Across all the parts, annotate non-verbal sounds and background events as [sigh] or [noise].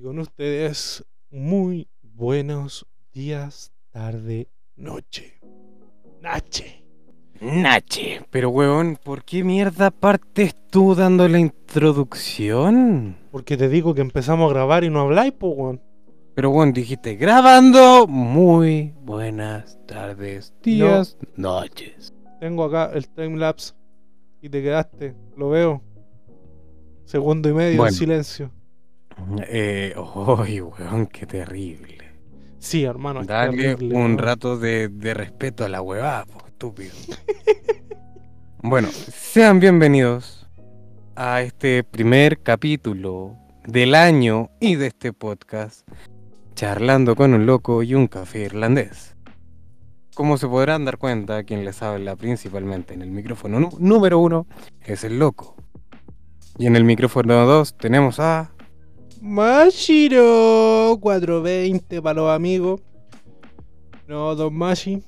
Y con ustedes, muy buenos días, tarde, noche. Nache. Nache, pero weón, ¿por qué mierda partes tú dando la introducción? Porque te digo que empezamos a grabar y no habláis, po, weón. Pero weón, dijiste grabando. Muy buenas tardes, días, noches. Tengo acá el timelapse y te quedaste, lo veo. Segundo y medio en Bueno. silencio. Eh, uy, weón, qué terrible. Sí, hermano. Dale terrible, un rato de, de respeto a la huevada, po, estúpido. [laughs] bueno, sean bienvenidos a este primer capítulo del año y de este podcast, charlando con un loco y un café irlandés. Como se podrán dar cuenta, quien les habla principalmente en el micrófono número uno es el loco. Y en el micrófono dos tenemos a... Mashiro 420 para los amigos. No, Don Mashi.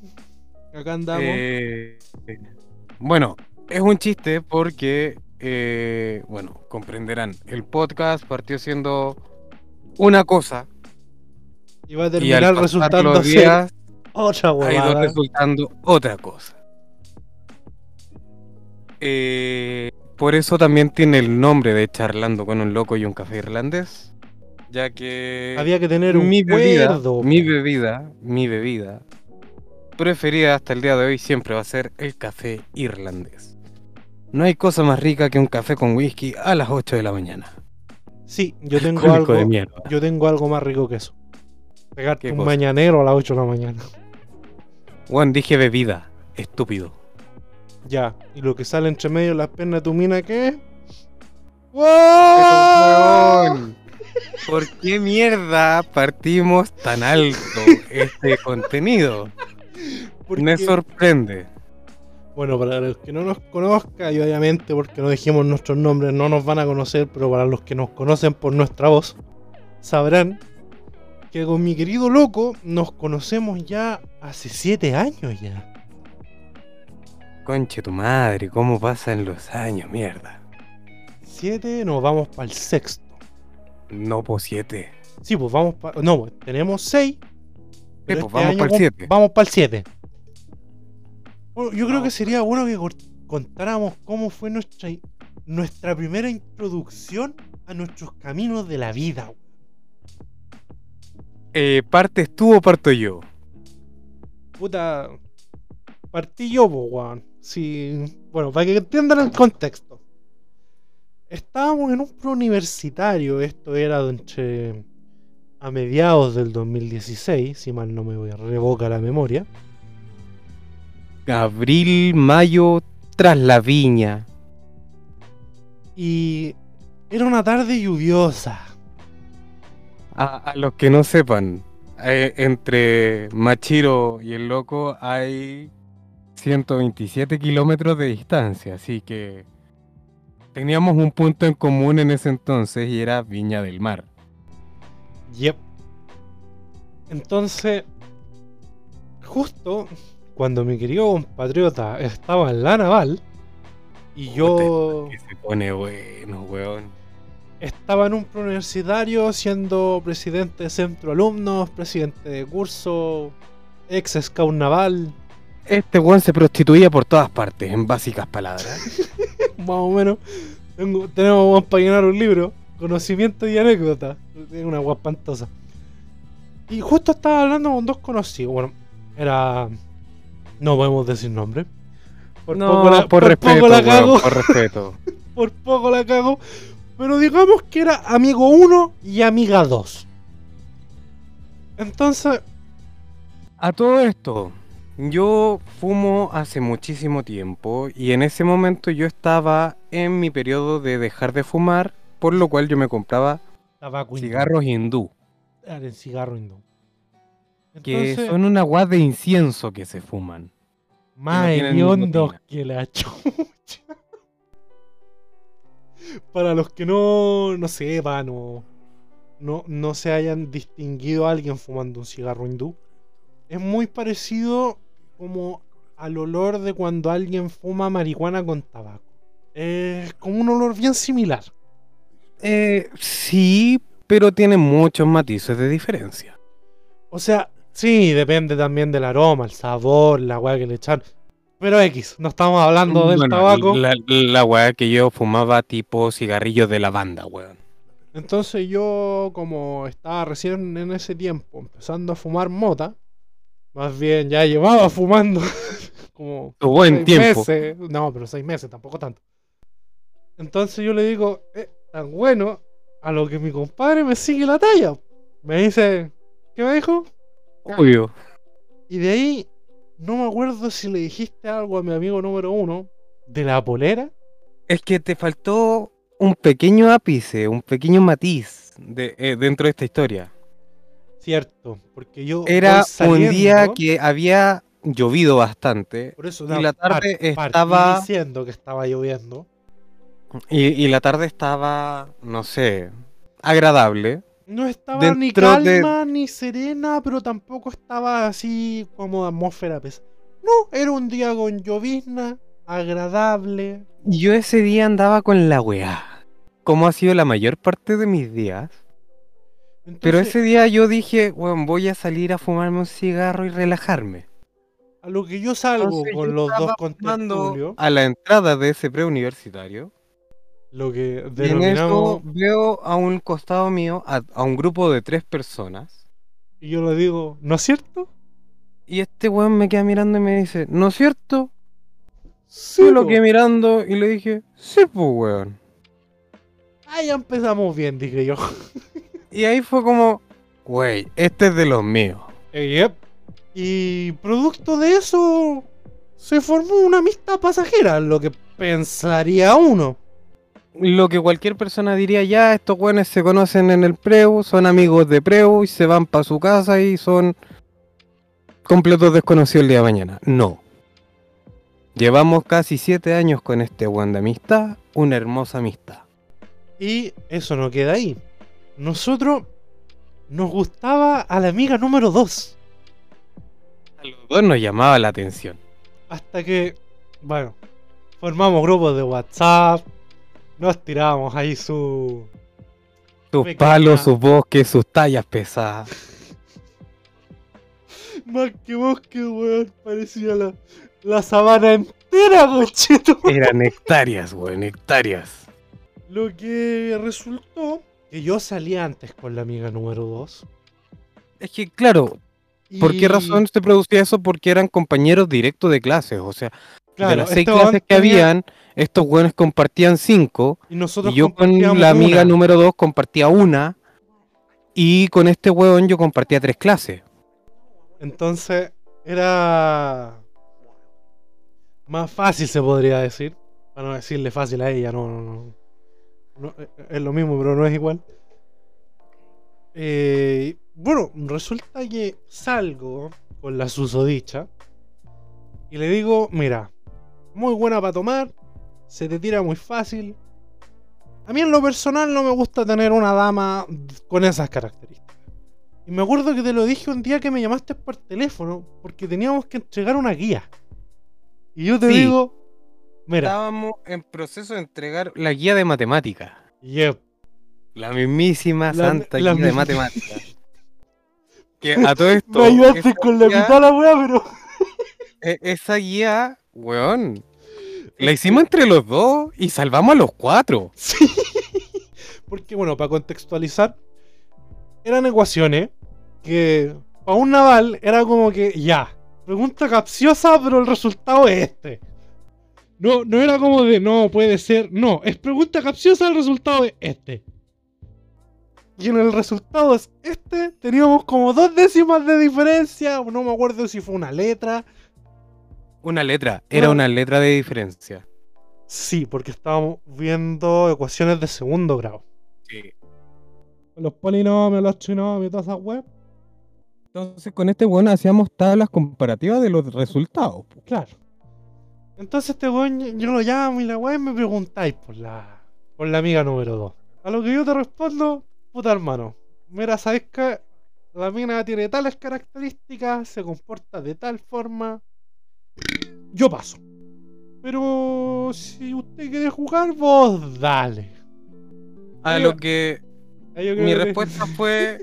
Acá andamos. Eh, bueno, es un chiste porque, eh, bueno, comprenderán, el podcast partió siendo una cosa y va a terminar resultando los ser días otra ha ido huevada. resultando otra cosa. Eh, por eso también tiene el nombre de charlando con un loco y un café irlandés, ya que Había que tener un mi bebida, cuerdo. mi bebida, mi bebida preferida hasta el día de hoy siempre va a ser el café irlandés. No hay cosa más rica que un café con whisky a las 8 de la mañana. Sí, yo [laughs] tengo algo. de mierda. Yo tengo algo más rico que eso. Pegarte ¿Qué un cosa? mañanero a las 8 de la mañana. Juan, dije bebida, estúpido. Ya. Y lo que sale entre medio de las piernas de tu mina, ¿qué es? ¡Wow! ¿Por qué mierda partimos tan alto este [laughs] contenido? Porque- Me sorprende. Bueno, para los que no nos conozcan, y obviamente porque no dijimos nuestros nombres, no nos van a conocer, pero para los que nos conocen por nuestra voz, sabrán que con mi querido loco nos conocemos ya hace 7 años ya. Conche tu madre, cómo pasan los años, mierda. 7, nos vamos para el sexto. No por siete. Sí, pues vamos para... No, pues, tenemos 6. pues, vamos pa'l siete. Vamos para el 7. yo creo que sería bueno que contáramos cómo fue nuestra, nuestra primera introducción a nuestros caminos de la vida. Eh, ¿Partes tú o parto yo? Puta. Partí yo, po, weón. Sí. Bueno, para que entiendan el contexto. Estábamos en un preuniversitario. Esto era entre. A mediados del 2016, si mal no me voy a revoca la memoria. Abril, mayo, tras la viña. Y era una tarde lluviosa. A, a los que no sepan, eh, entre Machiro y el loco hay 127 kilómetros de distancia, así que teníamos un punto en común en ese entonces y era Viña del Mar. Yep. Entonces, justo cuando mi querido compatriota estaba en la naval y yo Que se pone bueno, weón. estaba en un preuniversitario siendo presidente de centro alumnos, presidente de curso, ex scout naval, Este weón se prostituía por todas partes, en básicas palabras. [laughs] más o menos. Tengo- tenemos para llenar un libro, conocimiento y anécdota. Es una agua espantosa. Y justo estaba hablando con dos conocidos. Bueno, era. No podemos decir nombre. Por no, poco la, por, por respeto, poco la cago. por respeto. [laughs] Por poco la cago. Pero digamos que era amigo 1 y amiga 2. Entonces, A todo esto, yo fumo hace muchísimo tiempo y en ese momento yo estaba en mi periodo de dejar de fumar, por lo cual yo me compraba tabaco cigarros hindú, el cigarro hindú. que son una guas de incienso que se fuman. Más hediondos que la chucha. [laughs] Para los que no, no sepan o no, no se hayan distinguido a alguien fumando un cigarro hindú, es muy parecido como al olor de cuando alguien fuma marihuana con tabaco. Es como un olor bien similar. Eh, sí, pero tiene muchos matices de diferencia. O sea, sí, depende también del aroma, el sabor, la weá que le echan. Pero X, no estamos hablando del Bueno, tabaco. La, la weá que yo fumaba tipo cigarrillos de lavanda, weón. Entonces yo, como estaba recién en ese tiempo empezando a fumar mota, más bien ya llevaba fumando [laughs] como buen seis tiempo. meses. No, pero seis meses, tampoco tanto. Entonces yo le digo, eh, tan bueno, a lo que mi compadre me sigue la talla. Me dice, ¿qué me dijo? Obvio. Y de ahí, no me acuerdo si le dijiste algo a mi amigo número uno de la polera. Es que te faltó un pequeño ápice, un pequeño matiz de, eh, dentro de esta historia. Cierto, porque yo. Era un día que había llovido bastante Por eso, y la tarde par- estaba- diciendo que estaba lloviendo. y, y la tarde estaba, no sé, agradable. No estaba ni de- calma ni serena, pero tampoco estaba así como atmósfera pesada. No, era un día con llovizna, agradable. Yo ese día andaba con la weá, como ha sido la mayor parte de mis días. Pero ese día yo dije, bueno, voy a salir a fumarme un cigarro y relajarme. a lo que yo salgo Entonces, con yo los dos estaba con fumando a la entrada de ese preuniversitario. lo que Y en denominamos, veo a un costado mío a, a un grupo de tres personas. y yo le digo, ¿no es cierto? Y este weón me queda mirando y me dice, ¿no es cierto? Sí, Yo lo quedé mirando y le dije, sí, pues weón. Ah, ya empezamos bien, dije yo. [laughs] Y ahí fue como, güey, este es de los míos. Yep. Y producto de eso se formó una amistad pasajera, lo que pensaría uno. Lo que cualquier persona diría, ya, estos weones se conocen en el preu, son amigos de preu y se van para su casa y son completos desconocidos el día de mañana. No. Llevamos casi siete años con este weón de amistad, una hermosa amistad. Y eso no queda ahí. Nosotros nos gustaba a la amiga número 2. A los dos nos llamaba la atención. Hasta que, bueno, formamos grupos de WhatsApp. Nos tirábamos ahí su... Sus palos, sus bosques, sus tallas pesadas. [laughs] Más que bosque, weón. Parecía la, la sabana entera, concheto. Eran hectáreas, weón, hectáreas. Lo que resultó que yo salí antes con la amiga número 2. Es que, claro, ¿por qué razón se producía eso? Porque eran compañeros directos de clases. O sea, claro, de las seis este clases que habían, estos weones compartían cinco. Y nosotros Y yo con la amiga una. número dos compartía una. Y con este weón yo compartía tres clases. Entonces era más fácil, se podría decir. Para no decirle fácil a ella, no, no, no. No, eh, es lo mismo, pero no es igual. Eh, bueno, resulta que salgo con la susodicha y le digo, mira, muy buena para tomar, se te tira muy fácil. A mí en lo personal no me gusta tener una dama con esas características. Y me acuerdo que te lo dije un día que me llamaste por teléfono porque teníamos que entregar una guía. Y yo te Sí. digo, mira, Estábamos en proceso de entregar la guía de matemáticas. yep, La mismísima La- santa la guía de matemáticas. [laughs] que a todo esto. me ayudaste con la mitad la weá, pero. [laughs] e- Esa guía, weón. La hicimos entre los dos y salvamos a los cuatro. Sí. [laughs] Porque, bueno, para contextualizar, eran ecuaciones que para un naval era como que ya, pregunta capciosa, pero el resultado es este. No, no era como de no, puede ser, no, es pregunta capciosa, el resultado es este. Y en el resultado es este, teníamos como dos décimas de diferencia, no me acuerdo si fue una letra. Una letra, era Una- una letra de diferencia. Sí, porque estábamos viendo ecuaciones de segundo grado. Sí. Los polinomios, los trinomios, todas esas web. Entonces con este weón hacíamos tablas comparativas de los resultados. Claro. Entonces este weón, yo- lo llamo y la weón me preguntáis por la, por la amiga número 2. A lo que yo te respondo, puta hermano. Mira, sabes que la mina tiene tales características, se comporta de tal forma. Yo paso. Pero si usted quiere jugar, vos dale. A lo que yo Mi que- respuesta [laughs] fue,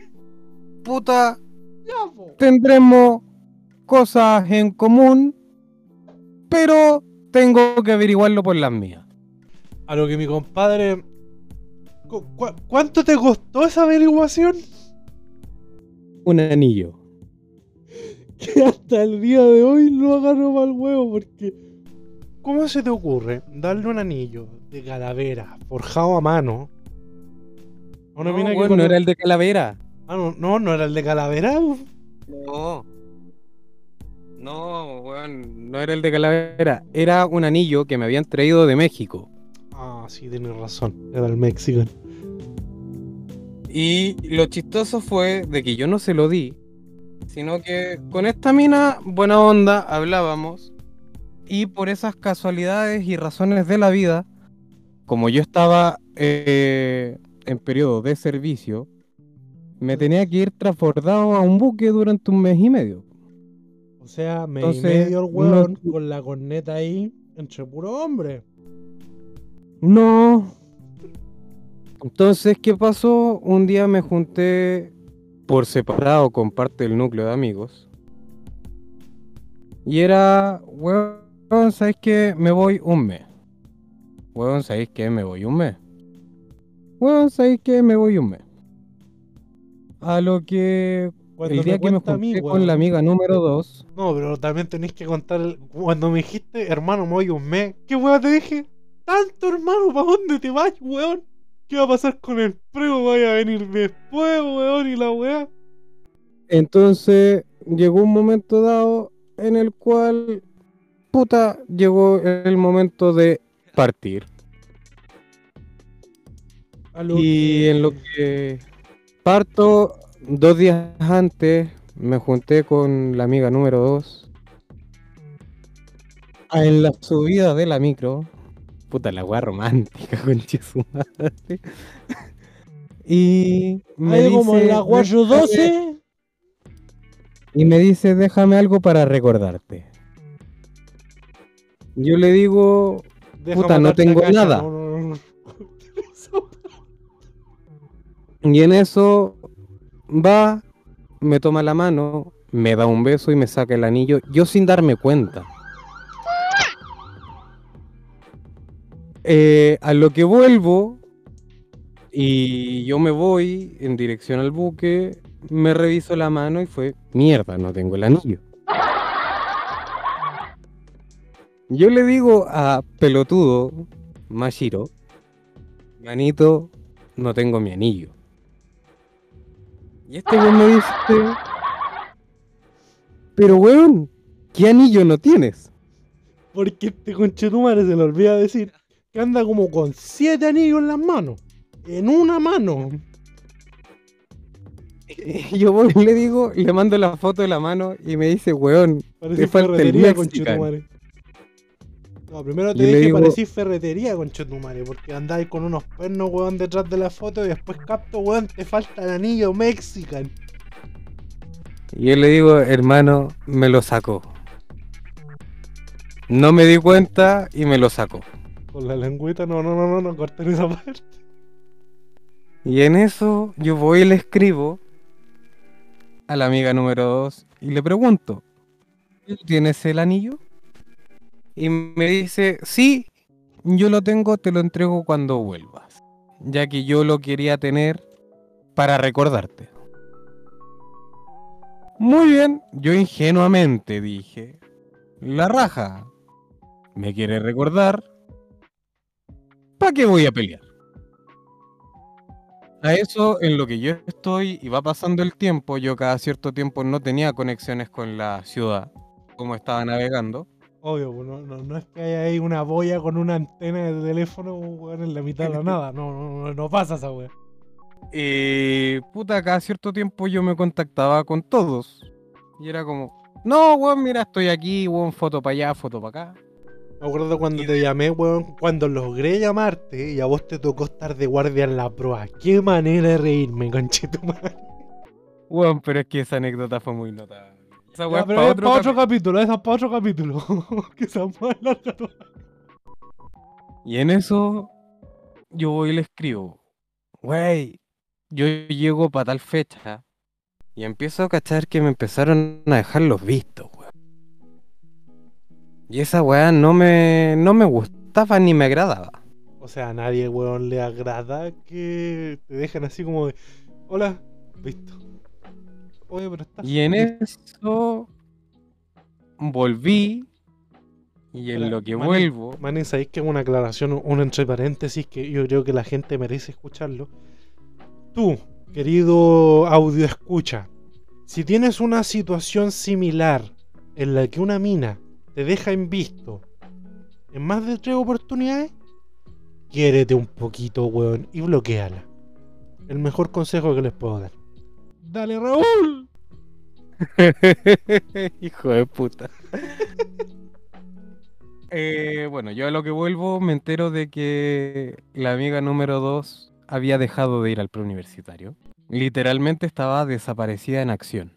puta, Ya, po. tendremos cosas en común, pero tengo que averiguarlo por las mías. A lo que mi compadre. cu- cu- ¿Cuánto te costó esa averiguación? Un anillo. [laughs] Que hasta el día de hoy lo agarro mal huevo porque. ¿Cómo se te ocurre darle un anillo de calavera forjado a mano? A una No, mina que weón, con- no era el de calavera. Ah, no, no, no era el de calavera. No. No, weón, no era el de calavera. Era un anillo que me habían traído de México. Ah, sí, tienes razón. Era el Mexican. Y lo chistoso fue de que yo no se lo di, sino que con esta mina, buena onda, hablábamos. Y por esas casualidades y razones de la vida, como yo estaba eh, en periodo de servicio, me tenía que ir transbordado a un buque durante un mes y medio. O sea, me Entonces, medio el hueón no- con la corneta ahí entre puro hombre. No. Entonces, ¿qué pasó? Un día me junté por separado con parte del núcleo de amigos. Y era, weón, ¿sabes qué? Me voy un mes. Weón, ¿sabéis qué? Me voy un mes. Weón, ¿sabéis qué? Me voy un mes. A lo que Cuando el día que me a junté mí, con la amiga número 2, No, pero también tenéis que contar. Cuando me dijiste, hermano, me voy un mes. ¿Qué weón te dije? Tanto, hermano, ¿para dónde te vas, weón? ¿Qué va a pasar con el prego? Vaya a venir después, weón, y la weá. Entonces llegó un momento dado en el cual, puta, llegó el momento de partir. Y que- en lo que parto, dos días antes, me junté con la amiga número 2. En la subida de la micro, puta la weá romántica, [laughs] con su madre. Y me Ahí como en dice, la 412. y me dice, déjame algo para recordarte. Yo le digo, Deja Puta, no tengo cacha, nada. no, no, no. [laughs] [laughs] y en eso va, me toma la mano, me da un beso y me saca el anillo, yo sin darme cuenta. Eh, a lo que vuelvo y yo me voy en dirección al buque, me reviso la mano y fue, mierda, no tengo el anillo. Yo le digo a pelotudo, Mashiro, manito, no tengo mi anillo. Y este weón me dice, pero weón, ¿qué anillo no tienes? Porque este conchetumare se le olvida decir que anda como con siete anillos en las manos. En una mano. [laughs] Yo voy y le digo, le mando la foto de la mano y me dice, weón, Parece Te falta el Mexican. No, primero te le dije digo- parecís ferretería, conchetumare, porque andáis con unos pernos, weón, detrás de la foto y después capto, weón, te falta el anillo mexican. Y yo le digo, hermano, me lo sacó. No me di cuenta y me lo sacó. Con la lengüita, no, no, no, no, no corten esa parte. Y en eso yo voy y le escribo a la amiga número 2 y le pregunto, ¿tú ¿tienes el anillo? Y me dice, sí, yo lo tengo, te lo entrego cuando vuelvas, ya que yo lo quería tener para recordarte. Muy bien, yo ingenuamente dije, la raja, me quiere recordar, ¿para qué voy a pelear? A eso, en lo que yo estoy y va pasando el tiempo, yo cada cierto tiempo no tenía conexiones con la ciudad, como estaba navegando. Obvio, pues, no, no, no es que haya ahí una boya con una antena de teléfono, weón, en la mitad de la nada. No, no, no, pasa esa weón. Y puta, cada cierto tiempo yo me contactaba con todos. Y era como, no, weón, mira, estoy aquí, weón, foto para allá, foto para acá. Me acuerdo cuando te llamé, weón, cuando logré llamarte y a vos te tocó estar de guardia en la proa. Qué manera de reírme, conchetumare. Weón, pero es que esa anécdota fue muy notable. Esa weá es pero pa' es otro para otro capítulo, esa es para otro capítulo. [laughs] que se más larga. Y en eso yo voy y le escribo, wey, yo llego para tal fecha y empiezo a cachar que me empezaron a dejar los vistos, weón. Y esa weá no me, no me gustaba ni me agradaba. O sea, a nadie, weón, le agrada que te dejen así como de, hola, visto. Oye, pero estás... Y en eso volví y en lo que vuelvo... Manín, ¿sabéis que es una aclaración, un entre paréntesis que yo creo que la gente merece escucharlo? Tú, querido audio escucha, si tienes una situación similar en la que una mina te deja en visto en más de tres oportunidades, quiérete un poquito, weón, y bloqueala. El mejor consejo que les puedo dar. Dale, Raúl. [laughs] Hijo de puta. [laughs] Eh, bueno, yo a lo que vuelvo me entero de que la amiga número 2 había dejado de ir al preuniversitario. Literalmente estaba desaparecida en acción.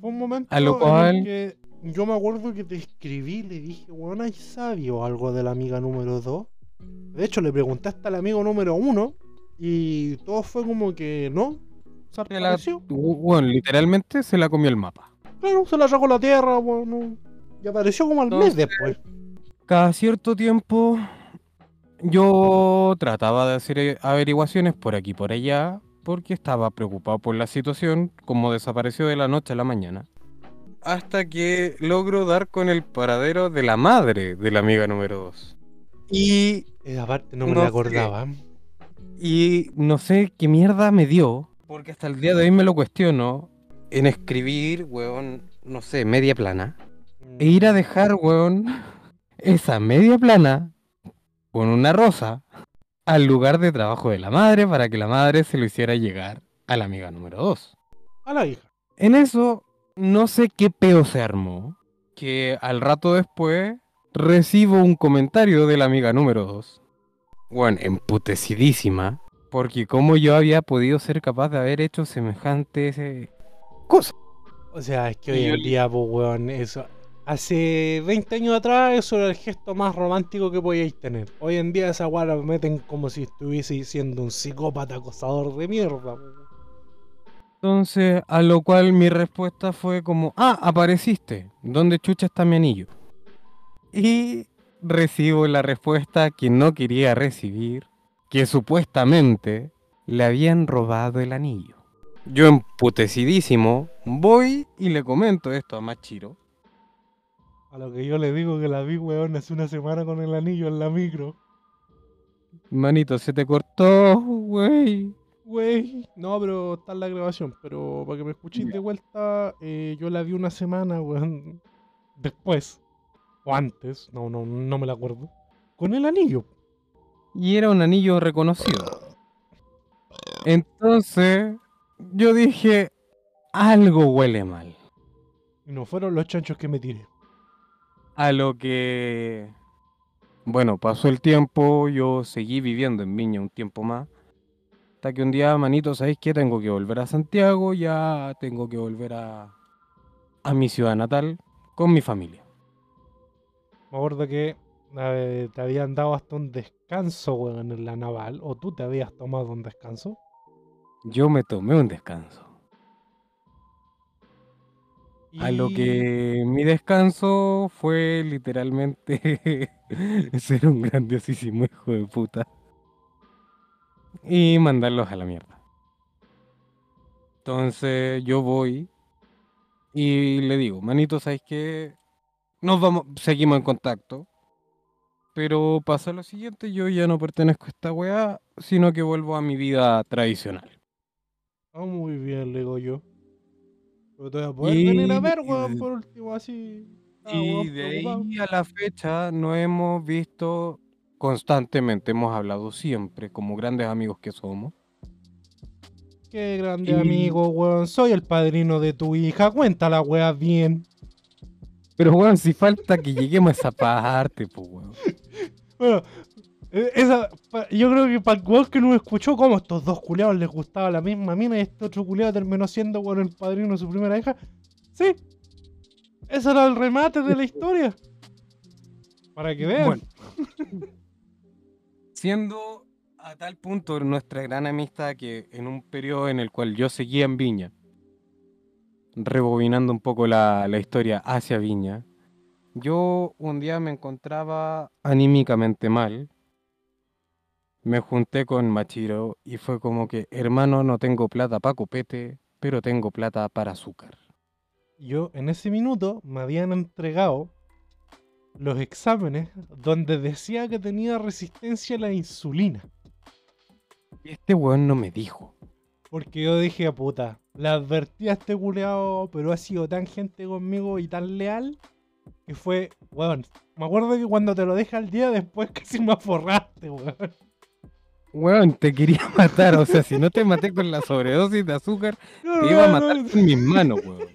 Fue un momento A lo en cual- el que yo me acuerdo que te escribí y le dije, weón, ¿hay sabio algo de la amiga número 2? De hecho, le preguntaste al amigo número 1 y todo fue como que no. Se la-. Bueno, literalmente se la comió el mapa. Claro, se la sacó la tierra, weón. no. Y apareció como al mes después. Cada cierto tiempo yo trataba de hacer eh, averiguaciones por aquí y por allá porque estaba preocupado por la situación, como desapareció de la noche a la mañana. Hasta que logro dar con el paradero de la madre de la amiga número 2. Y, Eh, aparte, no me No la sé. acordaba. y no sé qué mierda me dio, porque hasta el día de hoy me lo cuestiono, en escribir, weón, no sé, media plana. E ir a dejar, weón, esa media plana con una rosa al lugar de trabajo de la madre para que la madre se lo hiciera llegar a la amiga número 2. A la hija. En eso, no sé qué peo se armó, que al rato después recibo un comentario de la amiga número 2. Bueno, emputecidísima, porque como yo había podido ser capaz de haber hecho semejantes eh, cosas. O sea, es que hoy en día, pues, weón, eso. Hace 20 años atrás, eso era el gesto más romántico que podíais tener. Hoy en día, esa weá la meten como si estuviese siendo un psicópata acosador de mierda. Entonces, a lo cual mi respuesta fue como, ah, apareciste, ¿dónde chucha está mi anillo? Y recibo la respuesta que no quería recibir, que supuestamente le habían robado el anillo. Yo emputecidísimo, voy y le comento esto a Machiro. A lo que yo le digo que la vi, weón, hace una semana con el anillo en la micro. Manito, se te cortó, güey. Wey, no, pero está en la grabación. Pero para que me escuchéis de vuelta, eh, yo la vi una semana, weón. Después. O antes, no, no, no me la acuerdo. Con el anillo. Y era un anillo reconocido. Entonces, yo dije, algo huele mal. Y no fueron los chanchos que me tiré. A lo que, bueno, pasó el tiempo, yo seguí viviendo en Viña un tiempo más. Hasta que un día, manito, ¿sabéis qué? Tengo que volver a Santiago, ya tengo que volver a, a mi ciudad natal con mi familia. Me acuerdo que eh, te habían dado hasta un descanso, weón, en la naval. O tú te habías tomado un descanso. Yo me tomé un descanso. A lo que mi descanso fue literalmente [laughs] ser un grandiosísimo hijo de puta. Y mandarlos a la mierda. Entonces yo voy y le digo, manito, ¿sabes qué? Nos vamos, seguimos en contacto. Pero pasa lo siguiente, yo ya no pertenezco a esta weá, sino que vuelvo a mi vida tradicional. Ah, muy bien, le digo yo. Pero te voy a poder venir a Y- ver, weón, por último, así. Ah, Y weón, de ahí a la fecha nos hemos visto constantemente, hemos hablado siempre como grandes amigos que somos. Qué grande Y- amigo, weón. Soy el padrino de tu hija. Cuenta la weá bien. Pero bueno, si falta que lleguemos a esa parte, pues weón. Bueno, pa- yo creo que para el que no escuchó cómo estos dos culiados les gustaba la misma mina y este otro culiado terminó siendo weón, el padrino de su primera hija. Sí. Ese era el remate de la historia. Para que vean. Bueno. Siendo A tal punto nuestra gran amistad que en un periodo en el cual yo seguía en Viña, rebobinando un poco la, la historia hacia Viña, yo un día me encontraba anímicamente mal. Me junté con Machiro y fue como que, hermano, no tengo plata para copete, pero tengo plata para azúcar. Yo en ese minuto me habían entregado los exámenes donde decía que tenía resistencia a la insulina. Este weón no me dijo. Porque yo dije, puta, le advertí a este culeado, pero ha sido tan gente conmigo y tan leal que fue, weón. Me acuerdo que cuando te lo deja al día después [laughs] casi me aforraste, weón. Weón, te quería [laughs] matar. O sea, si no te maté con la sobredosis de azúcar, te iba a matar con mis manos, weón.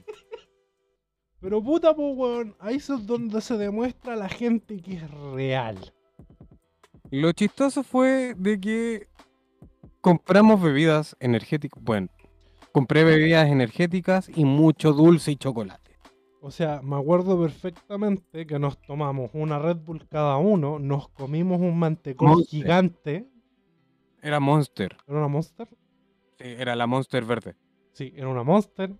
Pero puta, pues, weón, ahí es donde se demuestra a la gente que es real. Lo chistoso fue de que compramos bebidas energéticas. Bueno, compré bebidas energéticas y mucho dulce y chocolate. O sea, me acuerdo perfectamente que nos tomamos una Red Bull cada uno, nos comimos un mantecón Monster. gigante. Era Monster. ¿Era una Monster? Sí, era la Monster verde. Sí, era una Monster.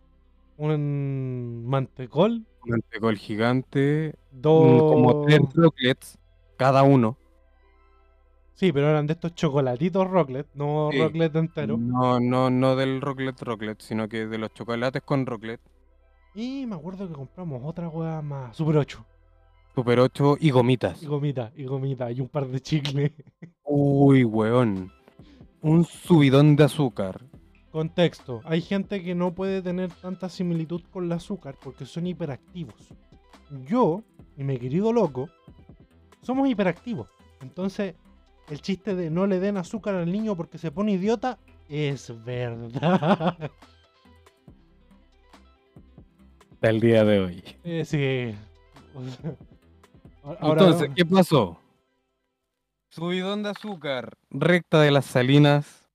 Un mantecol. Mantecol gigante. mm, Dos. Como tres rocklets cada uno. Sí, pero eran de estos chocolatitos Rocklet, no Sí. Rocklet entero. No, no, no del rocklet rocklet, sino que de los chocolates con rocklet. Y me acuerdo que compramos otra hueá más. Super 8. Super 8 y gomitas. Y gomita, y gomita, y un par de chicles. [laughs] Uy, weón. Un subidón de azúcar. Contexto. Hay gente que no puede tener tanta similitud con el azúcar porque son hiperactivos. Yo y mi querido loco somos hiperactivos. Entonces, el chiste de no le den azúcar al niño porque se pone idiota es verdad. [laughs] Hasta el día de hoy. Eh, sí. Ahora- Entonces, ¿qué pasó? Subidón de azúcar, recta de las salinas.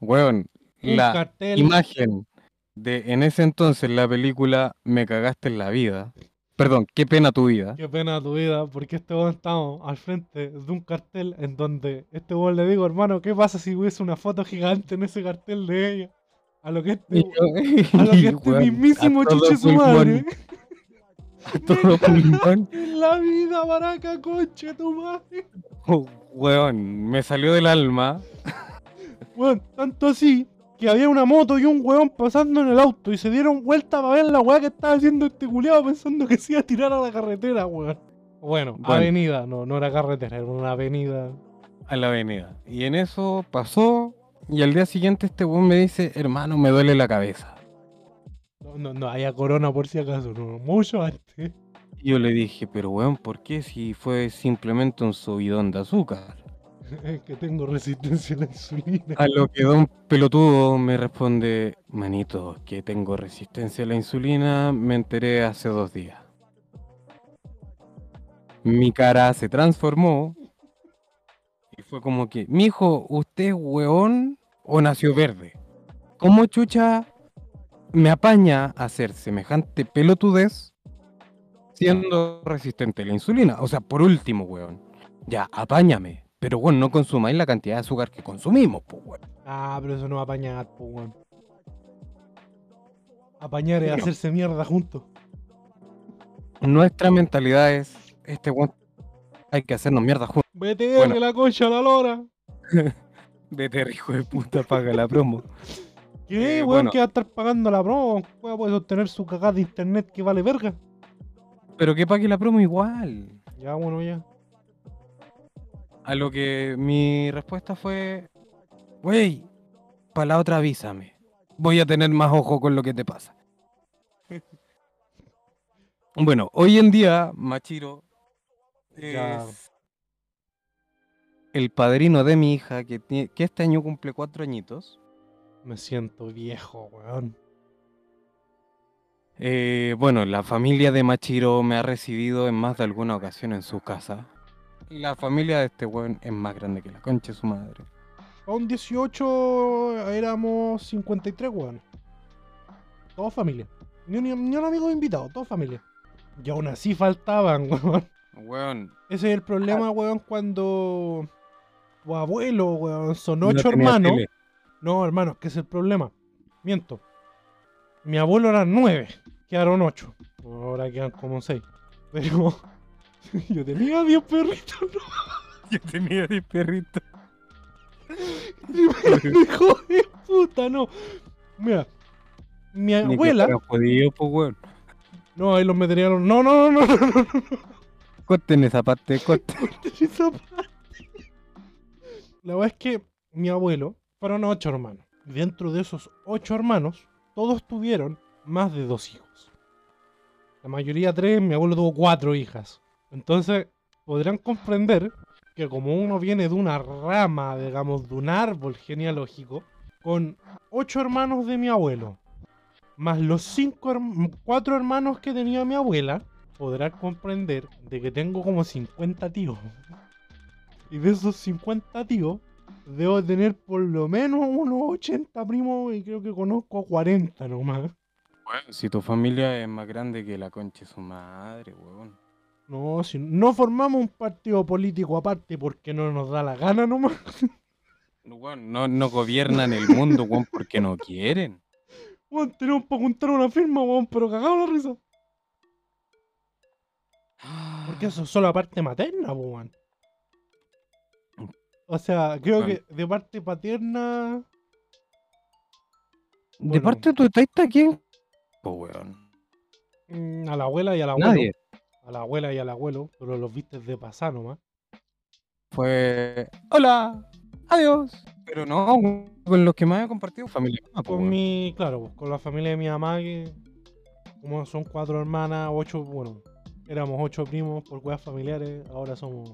Weón, la cartel. imagen de en ese entonces la película Me cagaste en la vida. Perdón, qué pena tu vida. Qué pena tu vida, porque este weón estamos al frente de un cartel en donde este weón le digo, hermano, ¿qué pasa si hubiese una foto gigante en ese cartel de ella? A lo que este, a lo que este [laughs] mismísimo a todo chuche su madre. [laughs] a todo pulmón. [laughs] En la vida, baraca, conche tu madre. Oh, Weón, me salió del alma. Weón, tanto así que había una moto y un weón pasando en el auto y se dieron vuelta para ver la weá que estaba haciendo este culiado pensando que se iba a tirar a la carretera, weón. Bueno, Bueno. avenida, no, no era carretera, era una avenida. a la avenida. Y en eso pasó. Y al día siguiente este weón me dice, hermano, me duele la cabeza. No, no, no había corona por si acaso, no, mucho antes. Y yo le dije, pero weón, ¿por qué si fue simplemente un subidón de azúcar? [laughs] Es que tengo resistencia a la insulina. A lo que don pelotudo me responde, manito, que tengo resistencia a la insulina, me enteré hace dos días. Mi cara se transformó y fue como que, mijo, ¿usted es weón o nació verde? ¿Cómo chucha me apaña a hacer semejante pelotudez siendo resistente a la insulina? O sea, por último, weón, ya, apáñame. Pero bueno, no consumáis la cantidad de azúcar que consumimos, pues, weón. Ah, pero eso no va a apañar, po, weón. Apañar es hacerse mierda juntos. Nuestra mentalidad es, este weón, hay que hacernos mierda juntos. Vete, Bueno. que la concha la lora. [laughs] Vete, hijo de puta, paga la promo. [laughs] ¿Qué, Eh, weón? bueno. Que va a estar pagando la promo? Weón, puede sostener su cagada de internet que vale verga. Pero que pague la promo igual. Ya, bueno, ya. A lo que mi respuesta fue, wey, para la otra avísame. Voy a tener más ojo con lo que te pasa. [laughs] bueno, hoy en día, Machiro Ya. es el padrino de mi hija, que, este año cumple cuatro añitos. Me siento viejo, weón. Eh, bueno, la familia de Machiro me ha recibido en más de alguna ocasión en su casa. Y la familia de este weón es más grande que la concha de su madre. A un 18 éramos 53, weón. Todos familia. Ni un, ni un amigo invitado, todos familia. Y aún así faltaban, [laughs] weón. Weón, Ese es el problema, weón, cuando tu abuelo, weón, son No ocho hermanos. tele. No, hermanos, ¿qué es el problema? Miento. Mi abuelo eran nueve, quedaron ocho. Ahora quedan como seis. Pero [laughs] yo tenía diez perritos, ¿no? [laughs] Yo tenía 10 perritos. [laughs] Hijo de puta, no. Mira, mi Ni que abuela. jodido, pues, weón. No, ahí los meterían. No, no, no, no, no, no. Corten esa parte, [laughs] corten. esa parte. La verdad es que mi abuelo fueron ocho hermanos. Y dentro de esos ocho hermanos, todos tuvieron más de dos hijos. La mayoría tres, mi abuelo tuvo cuatro hijas. Entonces, podrán comprender que como uno viene de una rama, digamos, de un árbol genealógico, con ocho hermanos de mi abuelo, más los cinco, cuatro hermanos que tenía mi abuela, podrán comprender de que tengo como 50 tíos. Y de esos 50 tíos, debo tener por lo menos unos 80 primos y creo que conozco a 40 nomás. Bueno, si tu familia es más grande que la concha de su madre, weón. No, si no formamos un partido político aparte porque no nos da la gana nomás. No, weón, no, no gobiernan el mundo, weón, porque no quieren. Weón, tenemos para juntar una firma, weón, pero cagado la risa. Porque eso es solo la parte materna, weón. O sea, creo Bueno. que de parte paterna. De parte de tu taita, ¿quién? Pues, weón. mm, A la abuela y al abuelo. Nadie. A la abuela y al abuelo, pero los viste de pasar nomás. Fue. Hola, adiós. Pero no, con los que más he compartido, familia. Ah, pues, Con mi, claro, pues, con la familia de mi mamá, que como son cuatro hermanas, ocho, bueno, éramos ocho primos por cuevas familiares, ahora somos.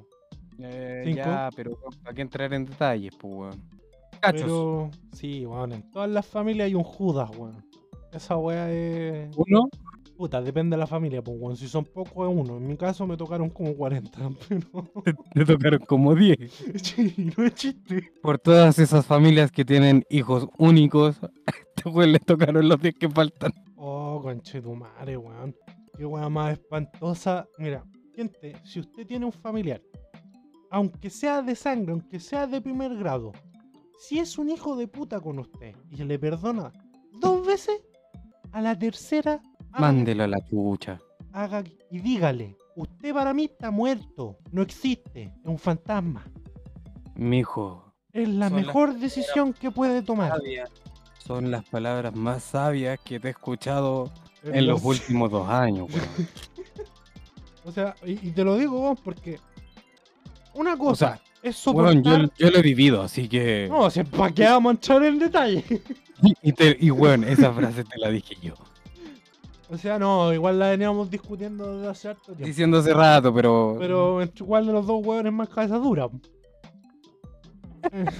Eh, cinco. ya, pero ¿para qué entrar en detalles, pues, weón? Cachos. Pero sí, weón, en todas las familias hay un Judas, weón. Esa weá es. Uno, Puta, depende de la familia, pues, weón. Si son pocos es uno. En mi caso me tocaron como 40, [laughs] pero. te tocaron como 10. [laughs] Sí, no es chiste. Por todas esas familias que tienen hijos únicos, [laughs] a este weón le tocaron los 10 que faltan. Oh, conche tu madre, weón. Qué weá más espantosa. Mira, gente, si usted tiene un familiar, aunque sea de sangre, aunque sea de primer grado, si es un hijo de puta con usted y se le perdona dos veces, a la tercera, haga- Mándelo a la chucha. haga y dígale: Usted para mí está muerto, no existe, es un fantasma. Mijo, Es la mejor decisión que puede tomar. son las palabras más sabias que te he escuchado en los últimos dos años, weón. [laughs] O sea, y, y te lo digo, weón, porque una cosa O sea, es soportar. weón, yo, yo lo he vivido, así que. No, si para qué vamos a entrar en detalle. [laughs] Y, te- y, weón, esa frase te la dije yo. o sea, no, igual la veníamos discutiendo desde hace harto tiempo. Diciendo hace rato, pero. Pero igual de los dos hueones más cabeza dura. [laughs]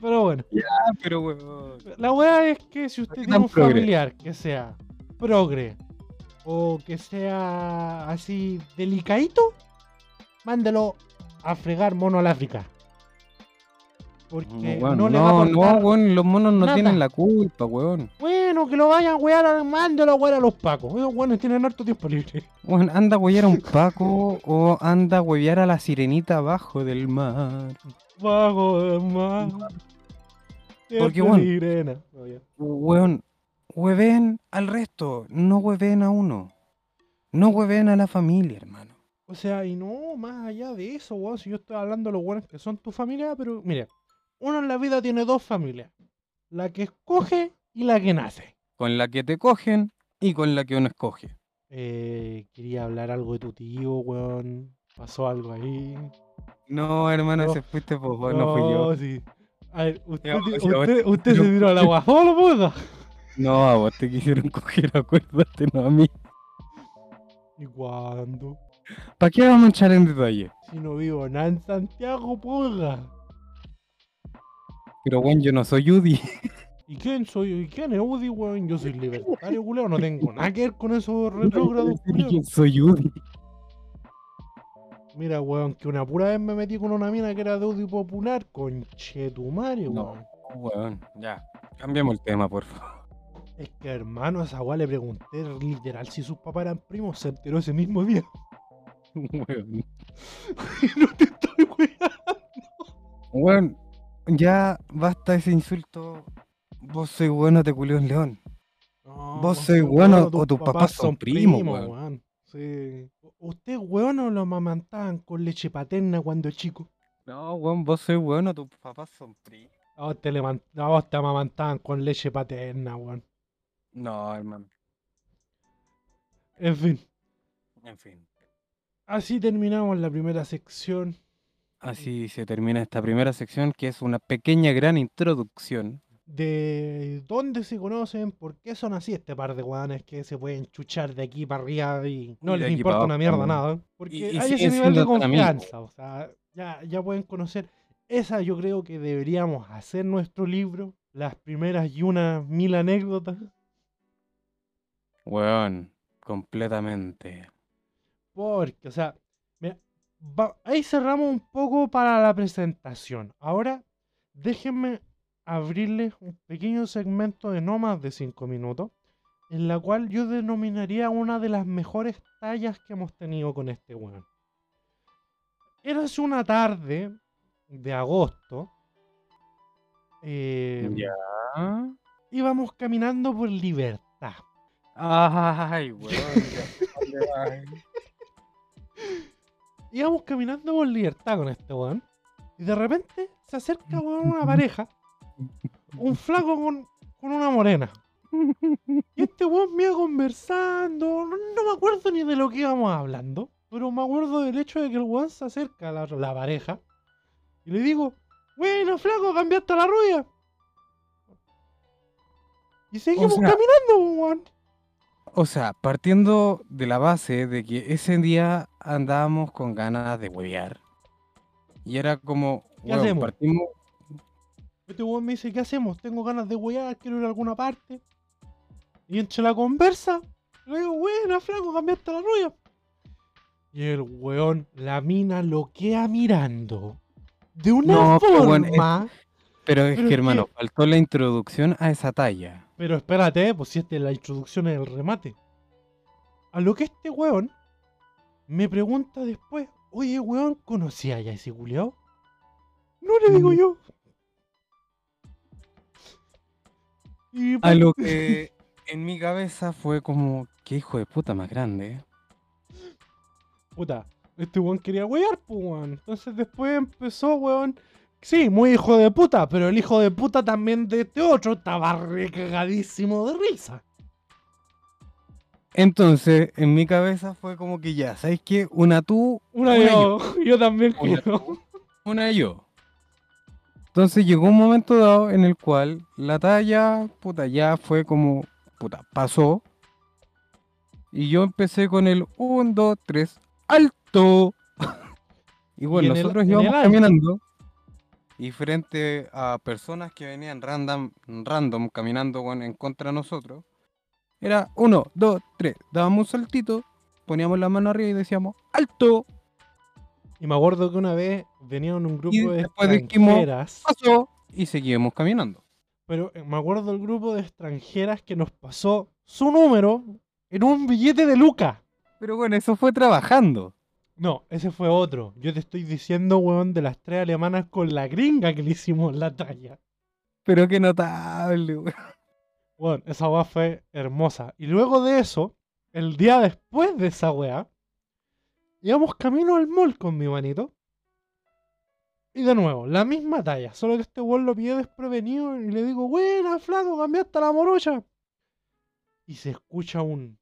Pero bueno, Ah, pero weón. la weá es que si usted ¿Qué tiene un progre? familiar que sea progre o que sea así delicadito, mándelo a fregar mono al África. Porque Weón, no le va a no, weón, los monos no nada. tienen la culpa, weón. Bueno, que lo vayan a wear, a- mándelo a wear a los pacos. Esos weones tienen harto tiempo libre. Weón, anda a huevear a un [laughs] Paco o anda a huevear a la sirenita abajo del mar. Bajo del mar. Porque, bueno. No, ya. Weón, hueven al resto, no hueven a uno. No hueven a la familia, hermano. O sea, y no, más allá de eso, weón, si yo estoy hablando de los weones que son tu familia, pero mira, uno en la vida tiene dos familias. La que escoge y la que nace. Con la que te cogen y con la que uno escoge. Eh, quería hablar algo de tu tío, weón. Pasó algo ahí. No, hermano, No. ese fuiste vos, weón, no fui yo. sí. A ver, usted, pues, usted, se tiró al agua solo, puta. No, a vos te quisieron [laughs] coger, acuérdate, no a mí. ¿Y cuándo? ¿Para qué vamos a echar en detalle? Si no vivo nada en Santiago, porra. Pero, weón, yo no soy Udi. ¿Y quién soy? ¿Y quién es Udi, weón? Yo soy libertario, culeo. No tengo nada que ver con esos [laughs] retrógrados, culeo. Yo soy Udi. Mira, weón, que una pura vez me metí con una mina que era de Udi popular. Conchetumare, No. weón. Weón, ya. Cambiemos el tema, por favor. Es que, hermano, a esa weá le pregunté literal si sus papás eran primos. Se enteró ese mismo día. [laughs] Weón. no te estoy weando. Weón, ya basta ese insulto. Vos sois bueno, te culió un león. No, Vos sois bueno o tus papás son primos, weón. weón. Sí. ¿Usted, weón, o lo amamantaban con leche paterna cuando chico? No, weón, vos sois bueno, tus papás son primos. A vos te, levan- a vos te amamantaban con leche paterna, weón. No, hermano. En fin, En fin. así terminamos la primera sección. Así se termina esta primera sección, que es una pequeña gran introducción. de dónde se conocen, por qué son así este par de guanes que se pueden chuchar de aquí para arriba y no Y les importa una mierda también. nada. Porque y hay ese nivel de confianza, o sea, ya, ya pueden conocer. Esa yo creo que deberíamos hacer nuestro libro, las primeras y unas mil anécdotas, Weón, completamente. porque, o sea, mira, va- ahí cerramos un poco para la presentación. Ahora, déjenme abrirles un pequeño segmento de no más de 5 minutos, en la cual yo denominaría una de las mejores tallas que hemos tenido con este weón. Érase una tarde de agosto. eh, Ya. íbamos caminando por libertad. Ay, [laughs] weón. ya, ¿dónde vas? Íbamos caminando por libertad con este weón. Y de repente se acerca weón, una [laughs] pareja. Un flaco con, con una morena. Y este weón me iba conversando. No, no me acuerdo ni de lo que íbamos hablando. Pero me acuerdo del hecho de que el weón se acerca a la, la pareja. Y le digo, bueno, flaco, cambiaste la rubia. Y seguimos sea- caminando, weón. O sea, partiendo de la base de que ese día andábamos con ganas de huevear. Y era como, ¿Qué weón, hacemos? partimos. Este weón me dice, ¿qué hacemos? Tengo ganas de wear, quiero ir a alguna parte. Y entre la conversa, le digo, buena, flaco, cambiaste la rubia. Y el weón, la mina lo queda mirando. De una No, pero weón, forma. Pero es Pero que, es hermano, que- faltó la introducción a esa talla. Pero espérate, pues si esta es la introducción en el remate. A lo que este weón me pregunta después, oye weón, ¿conocía ya ese culiao? No le digo Mm. yo. Y A pues, lo que [laughs] en mi cabeza fue como, qué hijo de puta más grande. puta, este weón quería wear, pues weón. Entonces después empezó, weón. Sí, muy hijo de puta, pero el hijo de puta también de este otro estaba recagadísimo de risa. Entonces, en mi cabeza fue como que ya, ¿sabes qué? Una tú, Una Una yo, yo [laughs] también Una quiero. una yo. Entonces llegó un momento dado en el cual la talla, puta, ya fue como, puta, pasó. Y yo empecé con el 1, 2, 3, alto. [laughs] y bueno, nosotros íbamos caminando. Y frente a personas que venían random, random caminando en contra de nosotros, era 1, 2, 3, dábamos un saltito, poníamos la mano arriba y decíamos, alto. Y me acuerdo que una vez venían un grupo Y de después dijimos, extranjeras. pasó. Y seguíamos caminando. Pero eh, me acuerdo del grupo de extranjeras que nos pasó su número en un billete de Luca. Pero bueno, eso fue trabajando. No, ese fue otro. Yo te estoy diciendo, weón, de las tres alemanas con la gringa que le hicimos la talla. Pero qué notable, weón. Bueno, esa weá fue hermosa. Y luego de eso, el día después de esa weá, íbamos camino al mall con mi manito. Y de nuevo, la misma talla, solo que este weón lo pillé desprevenido y le digo, buena, flaco, cambiaste la morocha. Y se escucha un...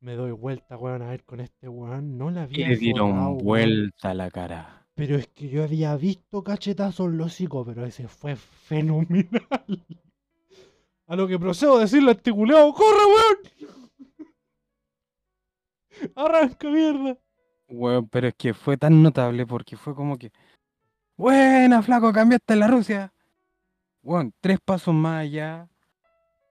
Me doy vuelta, weón, a ver con este weón. No la había le dieron weón. vuelta a la cara. Pero es que yo había visto cachetazos hocico, pero ese fue fenomenal. A lo que procedo a decirle a este ¡corre, weón! Arranca mierda. Weón, pero es que fue tan notable porque fue como que. Buena, flaco, cambiaste la Rusia. Weón, tres pasos más allá.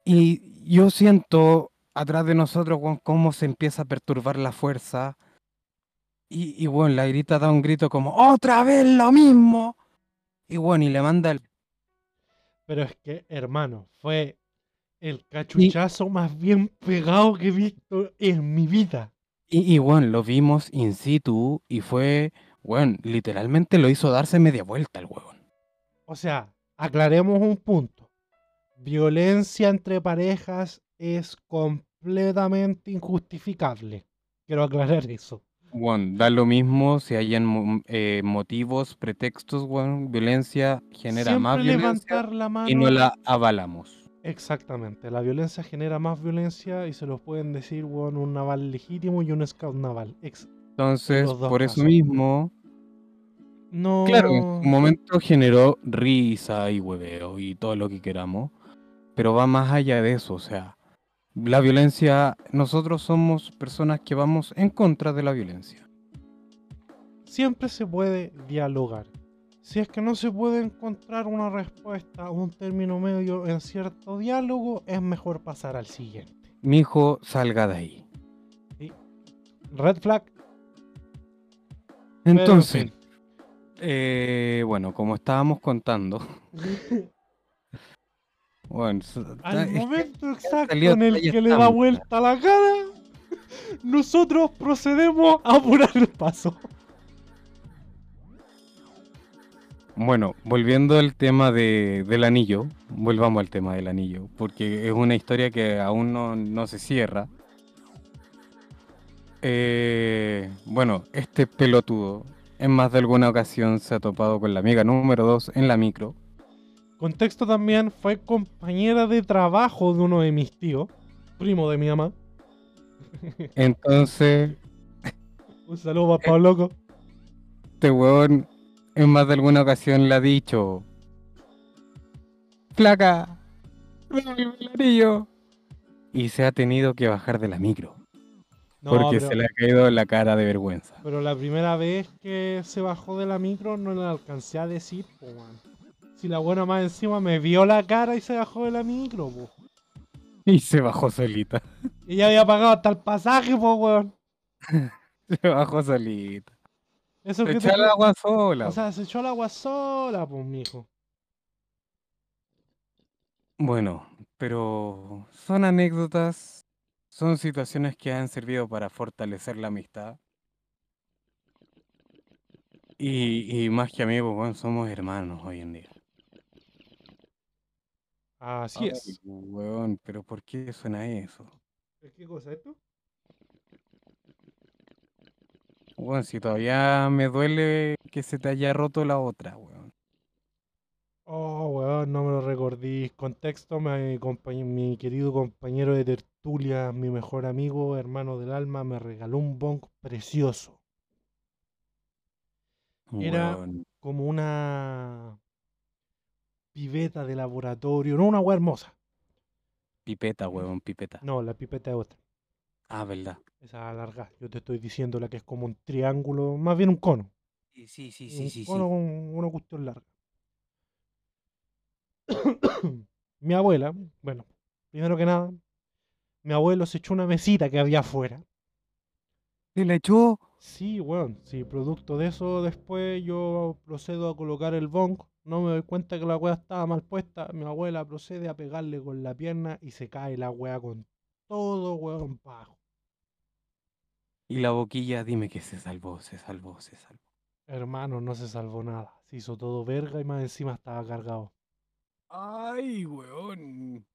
Y yo siento atrás de nosotros, weón, cómo se empieza a perturbar la fuerza. Y, y weón, la grita da un grito como, ¡Otra vez lo mismo! Y weón, y le manda el Pero es que, hermano, fue el cachuchazo más bien pegado que he visto en mi vida. Y, y bueno, lo vimos in situ y fue, Weón, literalmente lo hizo darse media vuelta el huevón. O sea, aclaremos un punto. Violencia entre parejas es completamente injustificable. Quiero aclarar eso. Weón, da lo mismo si hayan eh, motivos, pretextos, weón. Violencia genera Siempre más violencia la mano. y no la avalamos. Exactamente. La violencia genera más violencia y se los pueden decir, weón, un naval legítimo y un scout naval. Ex- Entonces, por eso mismo, no. claro, en su momento generó risa y hueveo y todo lo que queramos, pero va más allá de eso, o sea, la violencia, nosotros somos personas que vamos en contra de la violencia. Siempre se puede dialogar. Si es que no se puede encontrar una respuesta o un término medio en cierto diálogo, es mejor pasar al siguiente. Mi hijo, salga de ahí. Red flag. pero en Entonces, fin. eh, bueno, como estábamos contando, [laughs] bueno, Al momento exacto en el que le da vuelta la cara, nosotros procedemos a apurar el paso. Bueno, volviendo al tema de, del anillo, volvamos al tema del anillo, porque es una historia que aún no, no se cierra. Eh, bueno, este pelotudo en más de alguna ocasión se ha topado con la amiga número 2 en la micro. Contexto también, fue compañera de trabajo de uno de mis tíos, primo de mi mamá. Entonces, Un saludo para Pablo Loco. este weón en más de alguna ocasión le ha dicho: Flaca. Y se ha tenido que bajar de la micro. No, porque pero, se le ha caído la cara de vergüenza. pero la primera vez que se bajó de la micro no le alcancé a decir, po. Si la buena más encima me vio la cara y se bajó de la micro, po. Y se bajó solita. Y ya había pagado hasta el pasaje, po, weón. [laughs] Se bajó solita. Eso Se que echó al agua sola. O sea, se echó al agua sola, pues, mijo. bueno, pero son anécdotas, son situaciones que han servido para fortalecer la amistad. Y, y más que amigos, bueno, somos hermanos hoy en día. Así Ay, es. weón, pero ¿por qué suena eso? ¿Qué cosa esto? Bueno, si todavía me duele que se te haya roto la otra, weón. Oh, weón, no me lo recordís. Contexto, mi, querido compañero de tertulia, mi mejor amigo, hermano del alma, me regaló un bong precioso. Era-. Como una pipeta de laboratorio. No una weá hermosa. Pipeta, weón, pipeta. No, la pipeta es otra. Ah, verdad. Esa larga. Yo te estoy diciendo la que es como un triángulo, más bien un cono. Sí, sí, sí, un sí, sí. cono con una cuestión larga. [coughs] mi abuela, bueno, primero que nada, mi abuelo se echó una mesita que había afuera. ¿Se la echó? Sí, weón, sí, producto de eso después yo procedo a colocar el bong, no me doy cuenta que la weá estaba mal puesta, mi abuela procede a pegarle con la pierna y se cae la weá con todo, weón, bajo. Y la boquilla, dime que se salvó, se salvó, se salvó. Hermano, no se salvó nada, se hizo todo verga y más encima estaba cargado. Ay, weón.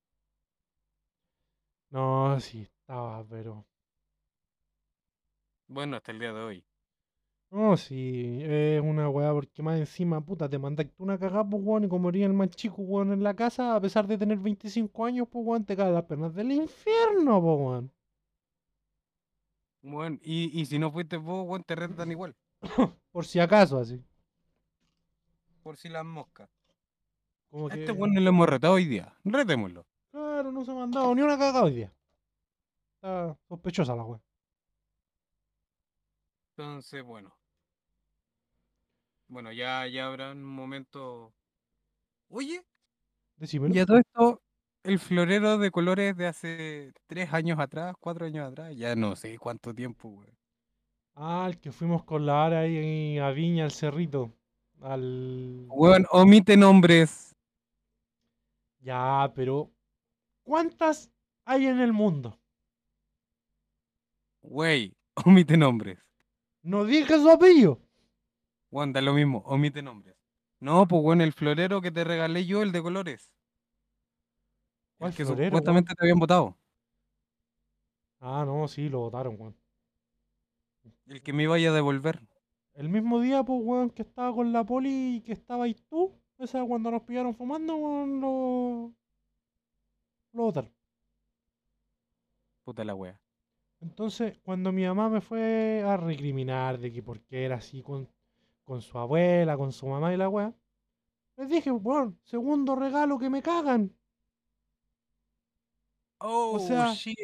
No, sí, estaba, pero... Bueno, hasta el día de hoy. No, sí, es una weá porque más encima, puta, te mandaste una cagada, pues weón, y como eres el más chico, weón, en la casa, a pesar de tener 25 años, pues weón, te cae las pernas del infierno, pues weón. Bueno, y, y si no fuiste vos, weón, te rentan igual. [coughs] Por si acaso, así. Por si las moscas. Como que, este weón no lo hemos retado hoy día. Retémoslo. claro, no se ha mandado ni una cagada hoy día. Está sospechosa la weá. Entonces, bueno. Bueno, ya, ya habrá un momento. Oye, Decímelo. y a todo esto, el florero de colores de hace tres años atrás, cuatro años atrás, ya no sé cuánto tiempo, weón. Ah, el que fuimos con la Ara ahí a Viña, al Cerrito. Al... Weón, omite nombres. Ya, pero... ¿Cuántas hay en el mundo? Wey, [laughs] omite nombres. No dije su apellido. Weón, da lo mismo, omite nombres. No, pues weón, el florero que te regalé yo, el de colores. ¿Cuál que florero, supuestamente te habían votado. Ah, no, sí, lo votaron, weón. El que me iba a devolver. El mismo día, pues, weón, que estaba con la poli y que estabais tú, esa cuando nos pillaron fumando, weón, lo... lo votaron. Puta la wea. Entonces, cuando mi mamá me fue a recriminar de que por qué era así con, con su abuela, con su mamá y la weá, les dije, bueno, segundo regalo que me cagan. Oh, sea, shit.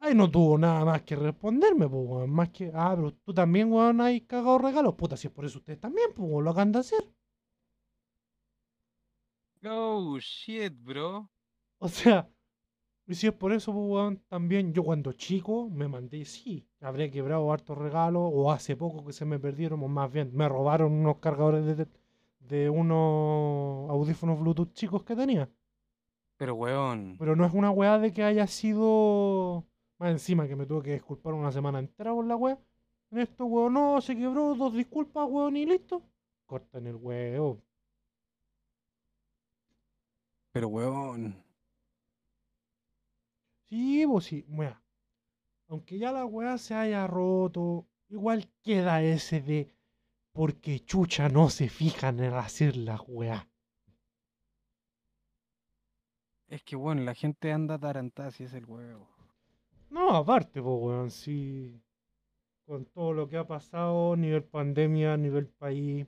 Ahí no tuvo nada más que responderme, pues, weón. Más que, ah, pero tú también, weón, hay cagado regalos. Puta, si es por eso ustedes también, pues, weón, lo acaban de hacer. Oh, shit, bro. O sea, y si es por eso, pues, weón, también yo cuando chico me mandé, sí, habré quebrado hartos regalos, o hace poco que se me perdieron, o más bien me robaron unos cargadores de, de unos audífonos Bluetooth chicos que tenía. Pero weón. Pero no es una weá de que haya sido. Más encima que me tuve que disculpar una semana entera por la weá. En esto, weón, no, se quebró, dos disculpas, weón, y listo. Cortan el huevo. Pero weón. Sí, pues sí, weá. Aunque ya la weá se haya roto, igual queda ese de. Porque chucha no se fijan en hacer la weá. Es que bueno, la gente anda tarantada si es el huevo. No, aparte, pues, weón, sí. Con todo lo que ha pasado, nivel pandemia, nivel país.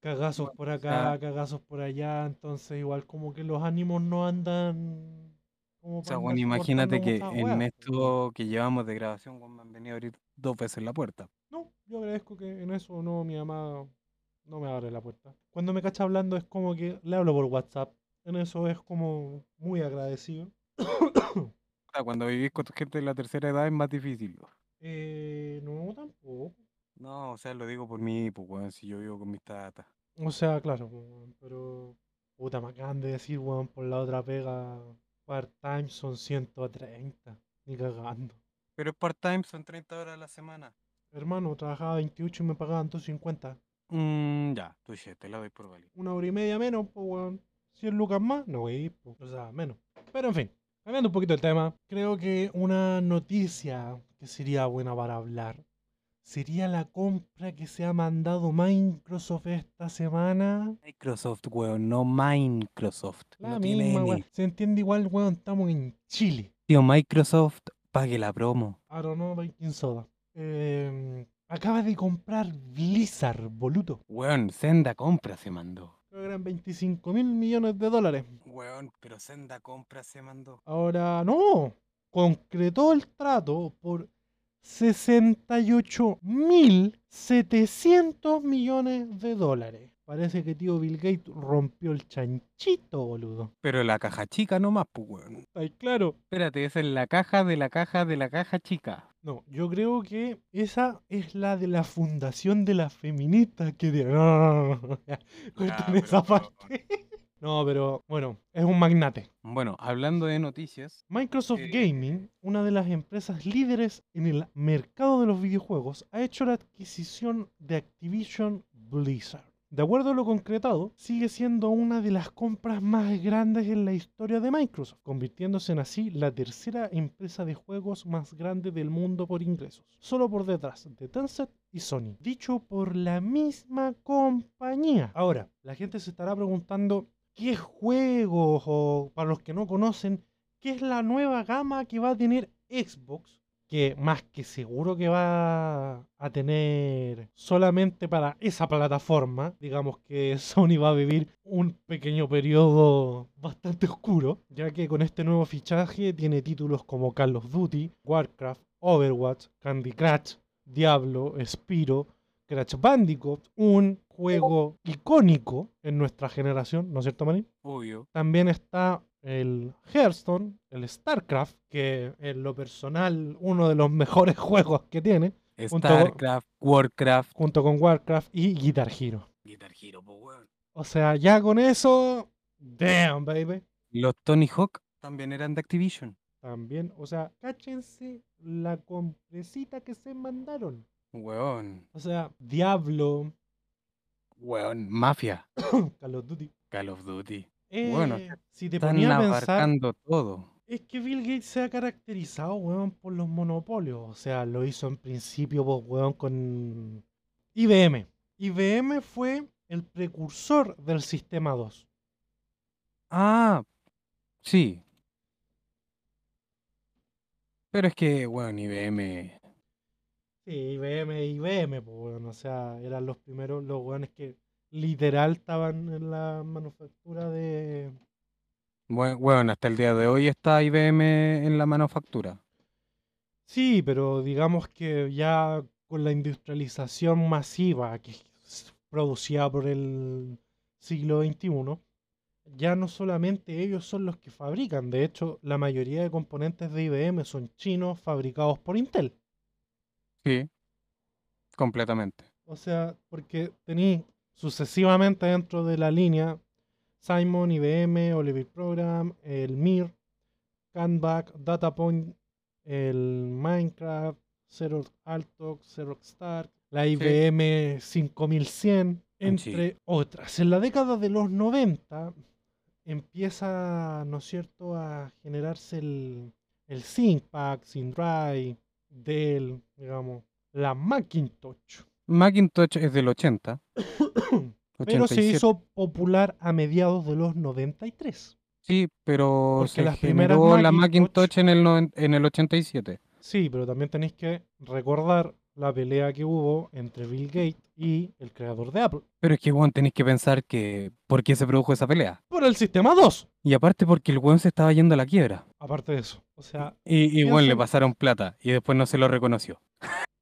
Cagazos por acá, cagazos por allá. Entonces, igual como que los ánimos no andan. Como O sea, bueno, andar imagínate que muchas en weas, pues, esto que llevamos de grabación, weón, me han venido a abrir dos veces la puerta. No, yo agradezco que en eso no, mi mamá no me abre la puerta. Cuando me cacha hablando es como que le hablo por WhatsApp. En eso es como muy agradecido. [coughs] O sea, cuando vivís con tu gente de la tercera edad es más difícil. weón. Eh, no, tampoco. No, o sea, lo digo por mí, pues, weón, si yo vivo con mis tatas. O sea, claro, weón, pero. Puta, me acaban de decir, weón, por la otra pega. Part-time son 130. Ni cagando. Pero part-time, son 30 horas a la semana. Hermano, trabajaba 28 y me pagaban 250. Mmm, ya, tú ya, te la doy por válido. Una hora y media menos, pues, weón. 100 lucas más, no voy a ir, po. O sea, menos. Pero en fin, cambiando un poquito el tema, creo que una noticia que sería buena para hablar sería la compra que se ha mandado Microsoft esta semana. Microsoft, weón, no Microsoft. La no tiene misma, N. weón. Se entiende igual, weón. Estamos en Chile. Tío, Microsoft, pague la promo. I don't know, baking soda. Eh, acaba de comprar Blizzard, boludo. Weón, Senda compra se mandó. Eran 25 mil millones de dólares. Weón, pero Senda compra se mandó. Ahora, no. Concretó el trato por 68 mil 700 millones de dólares. Parece que tío Bill Gates rompió el chanchito, boludo. Pero la caja chica nomás, pues, weón. ¿Está ahí claro? Espérate, esa es la caja de la caja de la caja chica. No, yo creo que esa es la de la fundación de las feministas que... de- [laughs] No, no, no, no, corten esa no. parte. No, pero bueno, es un magnate. Bueno, hablando de noticias, Microsoft Eh. Gaming, una de las empresas líderes en el mercado de los videojuegos, ha hecho la adquisición de Activision Blizzard. De acuerdo a lo concretado, sigue siendo una de las compras más grandes en la historia de Microsoft, convirtiéndose en así la tercera empresa de juegos más grande del mundo por ingresos, solo por detrás de Tencent y Sony, dicho por la misma compañía. Ahora, la gente se estará preguntando qué juegos, o para los que no conocen, qué es la nueva gama que va a tener Xbox, que más que seguro que va a tener solamente para esa plataforma. Digamos que [laughs] Sony va a vivir un pequeño periodo bastante oscuro, ya que con este nuevo fichaje tiene títulos como Call of Duty, Warcraft, Overwatch, Candy Crush, Diablo, Spiro, Crash Bandicoot, un juego icónico en nuestra generación, ¿no es cierto, Marín? obvio. También está el Hearthstone, el StarCraft, que en lo personal uno de los [laughs] mejores juegos que tiene, Junto- StarCraft, Warcraft, junto con Warcraft y Guitar Hero. Guitar Hero, pues, weón. O sea, ya con eso, damn, baby. Los Tony Hawk también eran de Activision. También, o sea, cáchense la compresita que se mandaron. Weón. O sea, Diablo, Weón. Mafia. [coughs] Call of Duty. Call of Duty. Eh, Bueno, si te Están ponía a pensar, abarcando todo. es que Bill Gates se ha caracterizado, weón, por los monopolios. O sea, lo hizo en principio, pues, weón, con IBM. IBM fue el precursor del sistema 2. Ah, sí. Pero es que, weón, IBM. Sí, IBM, IBM, pues, weón. O sea, eran los primeros, los weones que literal estaban en la manufactura de. bue- Weón, hasta el día de hoy está IBM en la manufactura. Sí, pero digamos que ya con la industrialización masiva que producida por el siglo XXI, ya no solamente ellos son los que fabrican, de hecho, la mayoría de componentes de IBM son chinos fabricados por Intel. Sí. Completamente. O sea, porque tení sucesivamente dentro de la línea Simon, IBM, Oliver Program, el MIR, Canvac, Datapoint, el Minecraft, Xerox Altox, Xerox Stark, la IBM 5100, entre otras. En la década de los 90 empieza, ¿no es cierto?, a generarse el, el ThinkDrive, Dell, digamos, la Macintosh. Macintosh es del 80. [coughs] Pero se 87. hizo popular a mediados de los 93. Sí, pero Porque se las primeras la Macintosh- el, en el 87. Sí, pero también tenéis que recordar la pelea que hubo entre Bill Gates y el creador de Apple. Pero es que, weón, tenéis que pensar que por qué se produjo esa pelea. Por el sistema 2. Y aparte porque el weón se estaba yendo a la quiebra. Aparte de eso. O sea, Y, y weón, le pasaron plata y después no se lo reconoció.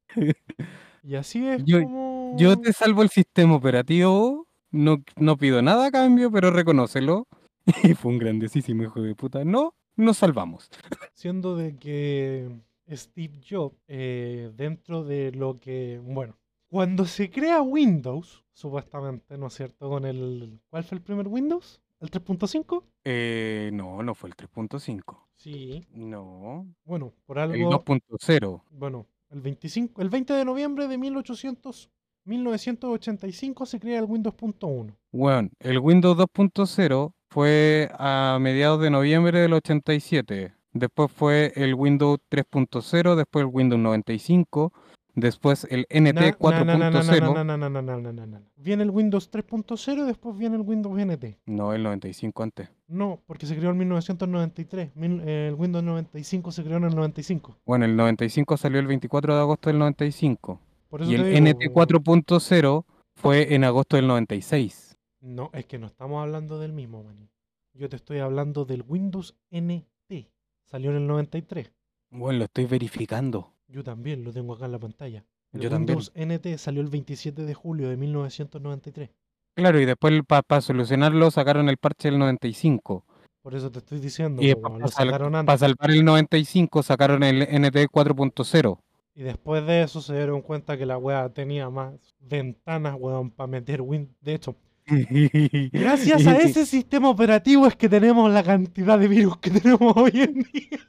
[laughs] y así es Yo- como... Yo te salvo el sistema operativo, no, no pido nada a cambio, pero reconócelo. [laughs] Y fue un grandísimo hijo de puta. No, nos salvamos. Siendo de que Steve Jobs, eh, dentro de lo que, bueno, cuando se crea Windows, supuestamente, ¿no es cierto? Con el, ¿cuál fue el primer Windows? ¿El 3.5? Eh, no, no fue el 3.5. Sí. No, Bueno, por el algo, 2.0. bueno, el 25, el 20 de noviembre de 1800, 1985 se crea el Windows.1. Bueno, el Windows 2.0 fue a mediados de noviembre del 87. Después fue el Windows 3.0, después el Windows 95, después el NT Na- na- na- na- na- 4.0. na- na- na- na- na- na- na- na. Viene el Windows 3.0 y después viene el Windows NT. No, el 95 antes. No, porque se creó en 1993. Mil- eh, el Windows 95 se creó en el 95. Bueno, el 95 salió el 24 de agosto del 95. Por eso Y el digo, NT 4.0 fue en agosto del 96. No, es que no estamos hablando del mismo, maní. Yo te estoy hablando del Windows NT. Salió en el 93. Bueno, lo estoy verificando. Yo también lo tengo acá en la pantalla. El Yo también. Windows NT salió el 27 de julio de 1993. Claro, y después para solucionarlo sacaron el parche del 95. Por eso te estoy diciendo, Y para sacaron antes. salvar el 95 sacaron el NT 4.0. Y después de eso se dieron cuenta que la wea tenía más ventanas, weón, para meter Win. De hecho, [laughs] gracias a ese sistema operativo es que tenemos la cantidad de virus que [laughs] tenemos hoy en día.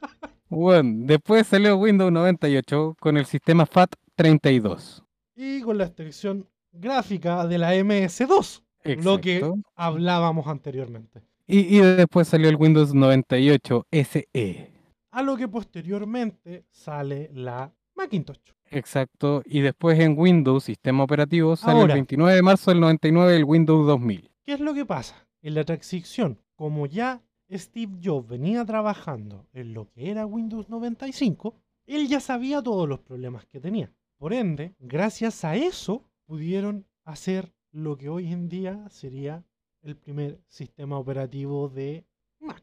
Bueno, después salió Windows 98 con el sistema FAT32. Y con la extensión gráfica de la MS2, lo que Exacto. hablábamos anteriormente. Y, y después salió el Windows 98 SE. A lo que posteriormente sale la Macintosh. Exacto. Y después en Windows, sistema operativo, sale Ahora. el 29 de marzo del 99 el Windows 2000. ¿Qué es lo que pasa? En la transición, como ya Steve Jobs venía trabajando en lo que era Windows 95, él ya sabía todos los problemas que tenía. Por ende, gracias a eso, pudieron hacer lo que hoy en día sería el primer sistema operativo de Mac,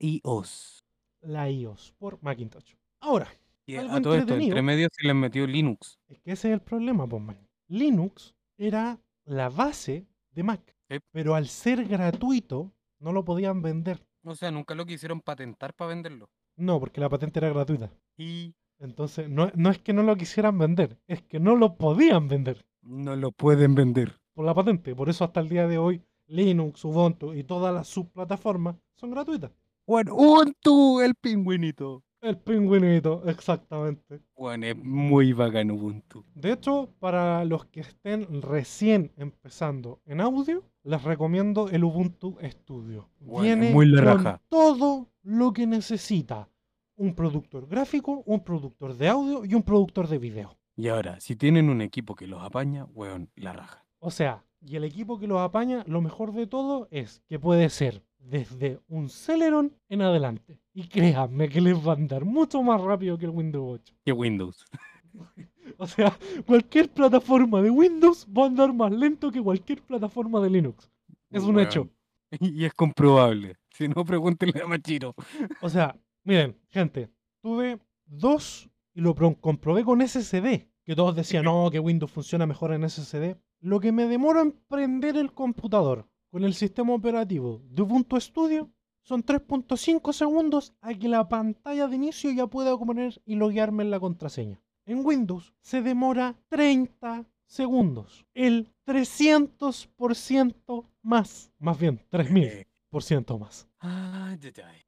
iOS. la iOS, por Macintosh. Ahora, Y Algo a todo esto, entre medio se les metió Linux. Es que ese es el problema, pues, man. Linux era la base de Mac, pero al ser gratuito no lo podían vender. O sea, nunca lo quisieron patentar para venderlo. No, porque la patente era gratuita. Y Entonces, no, no es que no lo quisieran vender, es que no lo podían vender no lo pueden vender. por la patente. Por eso hasta el día de hoy, Linux, Ubuntu y todas las subplataformas son gratuitas. Bueno, Ubuntu, el pingüinito. El pingüinito, exactamente. Bueno, es muy bacán Ubuntu. De hecho, para los que estén recién empezando en audio, les recomiendo el Ubuntu Studio. Bueno, Viene muy con raja. todo lo que necesita un productor gráfico, un productor de audio y un productor de video. Y ahora, si tienen un equipo que los apaña, weón, la raja. O sea, y el equipo que los apaña, lo mejor de todo es que puede ser desde un Celeron en adelante. Y créanme que les va a andar mucho más rápido que el Windows 8. Que Windows. [laughs] O sea, cualquier plataforma de Windows va a andar más lento que cualquier plataforma de Linux. Es un hecho. [laughs] Y es comprobable. Si no, pregúntenle a Machiro. [laughs] O sea, miren, gente, tuve dos y lo pro- comprobé con SSD. Que todos decían, no, que Windows funciona mejor en SSD. Lo que me demora en prender el computador con el sistema operativo de Ubuntu Studio son 3.5 segundos a que la pantalla de inicio ya pueda poner y loguearme en la contraseña. En Windows se demora 30 segundos. El 300% más. Más bien, 3000% más. Ah.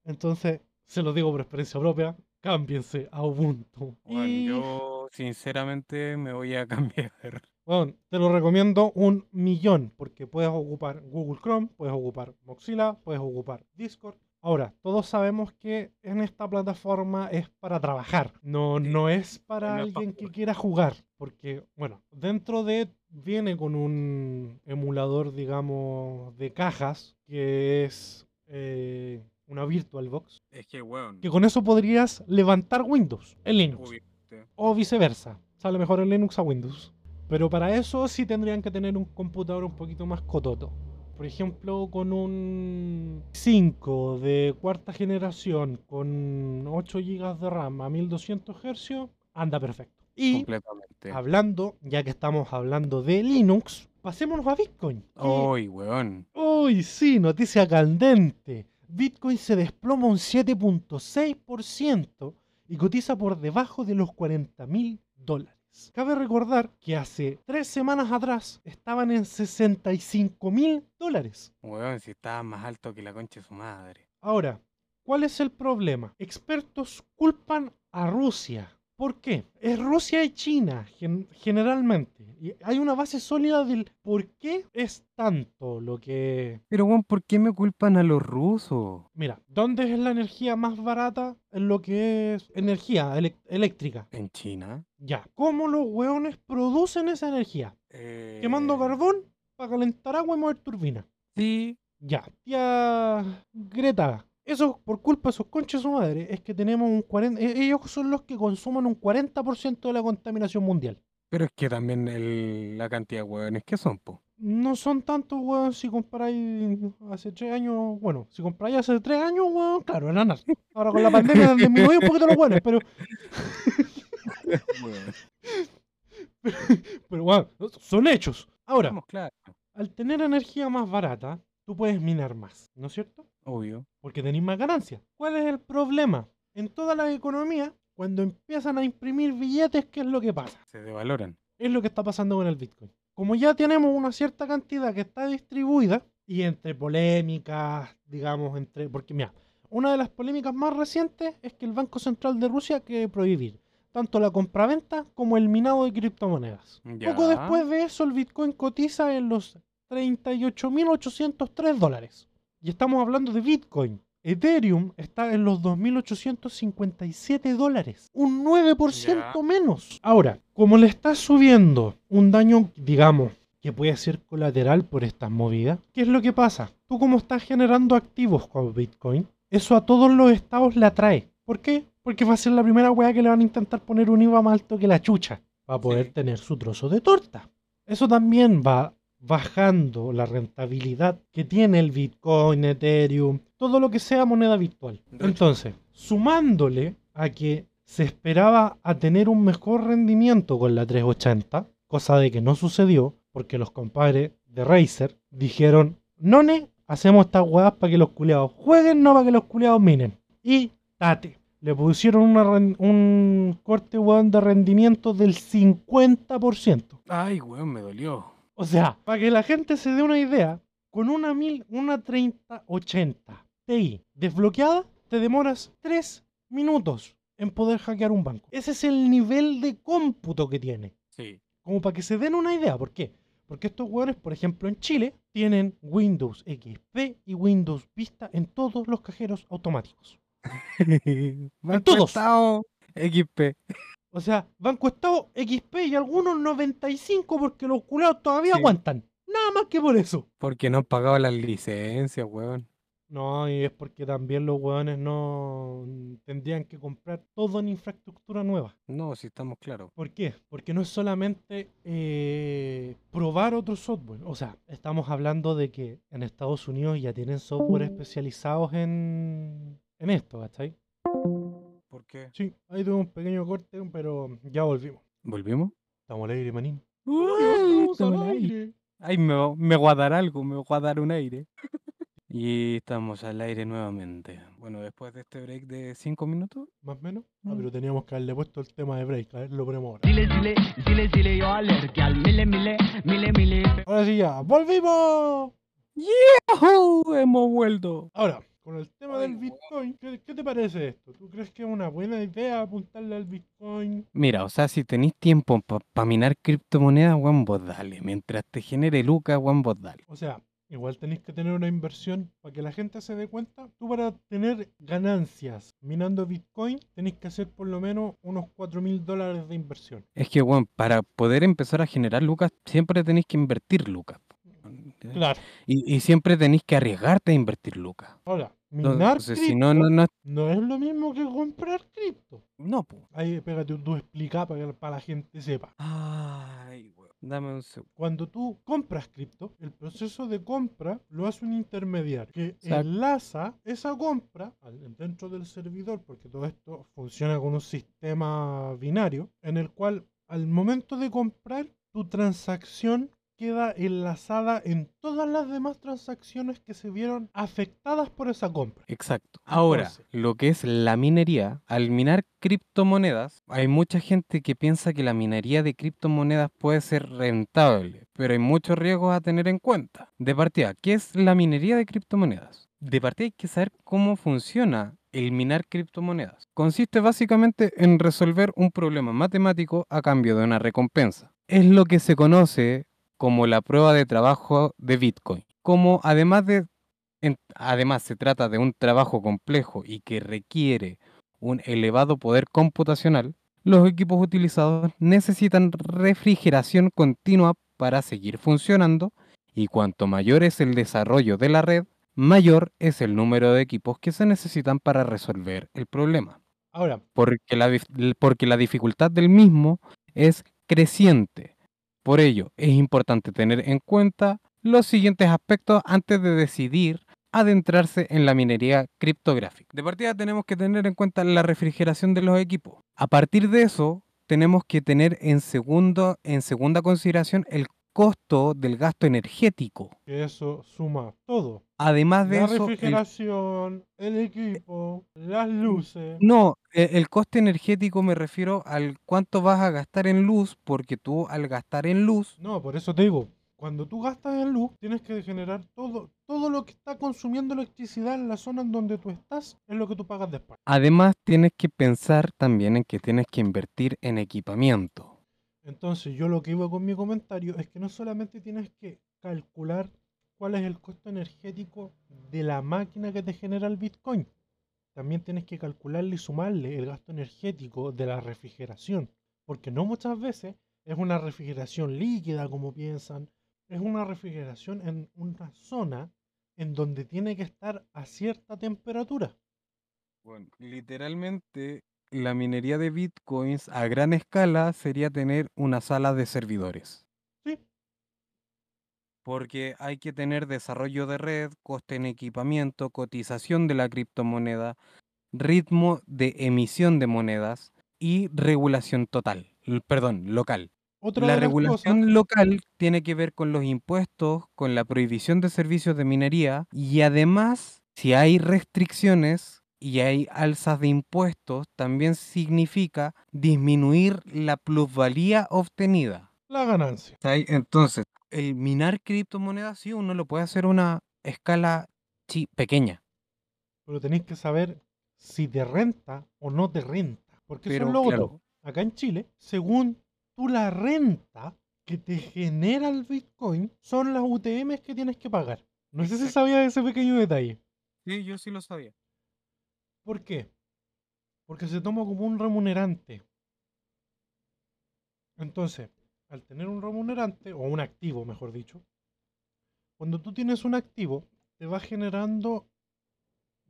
Entonces, se lo digo por experiencia propia, cámbiense a Ubuntu. Bueno, y, yo sinceramente me voy a [laughs] cambiar. Bueno, te lo recomiendo un millón, porque puedes ocupar Google Chrome, puedes ocupar Mozilla, puedes ocupar Discord. Ahora, todos sabemos que en esta plataforma es para trabajar, no, no es para no alguien que quiera jugar, porque, bueno, dentro de viene con un emulador, digamos, de cajas, que es eh, una VirtualBox, Es que, weón. que con eso podrías levantar Windows en Linux. obviamente. O viceversa. Sale mejor en Linux a Windows. Pero para eso sí tendrían que tener un computador un poquito más cototo. Por ejemplo, con un 5 de cuarta generación con 8 GB de RAM a 1200 Hz, anda perfecto. Y hablando, ya que estamos hablando de Linux, pasémonos a Bitcoin. Uy, weón. Uy, sí, noticia candente. Bitcoin se desploma un 7.6% y cotiza por debajo de los 40 mil dólares. Cabe recordar que hace tres semanas atrás estaban en 65 mil dólares. Weón, si estaba más alto que la concha de su madre. Ahora, ¿cuál es el problema? Expertos culpan a Rusia. ¿Por qué? Es Rusia y China, gen- generalmente. Y hay una base sólida del por qué es tanto lo que Pero, weón, ¿por qué me culpan a los rusos? Mira, ¿dónde es la energía más barata en lo que es energía eléctrica? ¿En China? Ya. ¿Cómo los hueones producen esa energía? Eh, Quemando carbón para calentar agua y mover turbinas. Sí. Ya. Tía Greta, eso por culpa de esos conches su madre es que tenemos un 40... e- Ellos son los que consumen un 40% de la contaminación mundial. Pero es que también el- la cantidad de hueones que son, po. No son tantos, weón, si comparáis hace tres años. Bueno, si comparáis hace tres años, weón, claro, eran. Ahora con la pandemia han disminuido un poquito los weones, pero, [laughs] pero weón, son hechos. Ahora, al tener energía más barata, tú puedes minar más, ¿no es cierto? Obvio. Porque tenéis más ganancias. ¿Cuál es el problema? En todas las economías, cuando empiezan a imprimir billetes, ¿qué es lo que pasa? Se devaloran. es lo que está pasando con el Bitcoin. Como ya tenemos una cierta cantidad que está distribuida, y entre polémicas, digamos, entre. Porque, mira, una de las polémicas más recientes es que el Banco Central de Rusia quiere prohibir tanto la compraventa como el minado de criptomonedas. Ya. Poco después de eso, el Bitcoin cotiza en los 38.803 dólares. Y estamos hablando de Bitcoin. Ethereum está en los 2.857 dólares. Un 9% Ya. menos. Ahora, como le está subiendo un daño, digamos, que puede ser colateral por estas movidas, ¿qué es lo que pasa? Tú como estás generando activos con Bitcoin, eso a todos los estados le atrae. ¿Por qué? Porque va a ser la primera weá que le van a intentar poner un IVA más alto que la chucha. Para poder Sí. tener su trozo de torta. Eso también va bajando la rentabilidad que tiene el Bitcoin, Ethereum, todo lo que sea moneda virtual. Entonces, sumándole a que se esperaba a tener un mejor rendimiento con la 380, cosa de que no sucedió, porque los compadres de Razer dijeron, None, hacemos estas weas para que los culeados jueguen, no para que los culeados minen. Y tate. Le pusieron una un corte weón de rendimiento del 50%. Ay, weón, me dolió. O sea, para que la gente se dé una idea, con una, mil, una 3080 Ti desbloqueada, te demoras 3 minutos en poder hackear un banco. Ese es el nivel de cómputo que tiene. Sí. Como para que se den una idea. ¿Por qué? Porque estos hueones, por ejemplo, en Chile, tienen Windows XP y Windows Vista en todos los cajeros automáticos. [laughs] Banco todos. XP. O sea, Banco Estado XP y algunos 95 porque los culados todavía Sí. aguantan. Nada más que por eso. Porque no han pagado las licencias, weón. No, y es porque también los hueones no tendrían que comprar todo en infraestructura nueva. No, si estamos claros. ¿Por qué? Porque no es solamente eh, probar otro software. O sea, estamos hablando de que en Estados Unidos ya tienen software especializados en, en esto, ¿cachai? ¿Por qué? Sí, ahí tuve un pequeño corte, pero ya volvimos. ¿Volvimos? Estamos al aire, manín. Estamos Estamos al aire. aire. Ay, me, me va a dar algo, me va a dar un aire. [laughs] y estamos al aire nuevamente. Bueno, después de este break de 5 minutos. Más o menos. Ah, Mm. pero teníamos que haberle puesto el tema de break. A ver, lo ponemos ahora. Zile zile, zile zile yo alergia al mile mile, mile mile. Ahora sí ya, ¡volvimos! ¡Yahoo! Hemos vuelto. Ahora, con el tema Ay, del. Bitcoin, ¿qué, qué te parece esto? ¿Tú crees que es una buena idea apuntarle al Bitcoin? Mira, o sea, si tenéis tiempo para minar criptomonedas, weón, vos dale. Mientras te genere lucas, weón, vos dale. O sea, igual tenéis que tener una inversión para que la gente se dé cuenta. Tú para tener ganancias minando Bitcoin, tenéis que hacer por lo menos unos 4 mil dólares de inversión. Es que, weón, para poder empezar a generar lucas, siempre tenéis que invertir lucas. Claro. Y, y siempre tenéis que arriesgarte a invertir lucas. Ahora, minar Entonces, si cripto no, no, no. no es lo mismo que comprar cripto. No, po. Ahí, pégate un tú explica para que para la gente sepa. Ay, weón. Dame un segundo. Cuando tú compras cripto, el proceso de compra lo hace un intermediario que Exacto. enlaza esa compra dentro del servidor, porque todo esto funciona con un sistema binario, en el cual al momento de comprar, tu transacción queda enlazada en todas las demás transacciones que se vieron afectadas por esa compra. Exacto. Ahora, Entonces- lo que es la minería, al minar criptomonedas, hay mucha gente que piensa que la minería de criptomonedas puede ser rentable, pero hay muchos riesgos a tener en cuenta. De partida, ¿qué es la minería de criptomonedas? De partida hay que saber cómo funciona el minar criptomonedas. Consiste básicamente en resolver un problema matemático a cambio de una recompensa. Es lo que se conoce como la prueba de trabajo de Bitcoin. Como además de en- además, se trata de un trabajo complejo y que requiere un elevado poder computacional. Los equipos utilizados necesitan refrigeración continua para seguir funcionando y cuanto mayor es el desarrollo de la red, mayor es el número de equipos que se necesitan para resolver el problema. Ahora, Porque la, porque la dificultad del mismo es creciente. Por ello, es importante tener en cuenta los siguientes aspectos antes de decidir adentrarse en la minería criptográfica. De partida tenemos que tener en cuenta la refrigeración de los equipos. A partir de eso, tenemos que tener en, segundo, en segunda consideración el costo del gasto energético. eso suma todo. Además de La eso, el- refrigeración, el equipo, las luces. No, e- el coste energético me refiero al cuánto vas a gastar en luz, porque tú al gastar en luz, No, por eso te digo, cuando tú gastas en luz, tienes que generar todo, todo lo que está consumiendo electricidad en la zona en donde tú estás, es lo que tú pagas después. además tienes que pensar también en que tienes que invertir en equipamiento. Entonces, yo lo que iba con mi comentario es que no solamente tienes que calcular cuál es el costo energético de la máquina que te genera el Bitcoin, también tienes que calcularle y sumarle el gasto energético de la refrigeración, porque no muchas veces es una refrigeración líquida como piensan, es una refrigeración en una zona en donde tiene que estar a cierta temperatura. Bueno, literalmente la minería de bitcoins a gran escala sería tener una sala de servidores. Porque hay que tener desarrollo de red, coste en equipamiento, cotización de la criptomoneda, ritmo de emisión de monedas y regulación total, perdón, local. La cosas, regulación local tiene que ver con los impuestos, con la prohibición de servicios de minería y además, si hay restricciones y hay alzas de impuestos, también significa disminuir la plusvalía obtenida. la ganancia. Entonces, el minar criptomonedas sí uno lo puede hacer a una escala chi- pequeña. Pero tenéis que saber si te renta o no te renta. Porque eso Pero es lo claro. otro. Acá en Chile, según tú la renta que te genera el Bitcoin, son las UTMs que tienes que pagar. No sé si sabías ese pequeño detalle. Sí, yo sí lo sabía. ¿Por qué? Porque se toma como un remunerante. Entonces, al tener un remunerante, o un activo, mejor dicho, cuando tú tienes un activo, te va generando,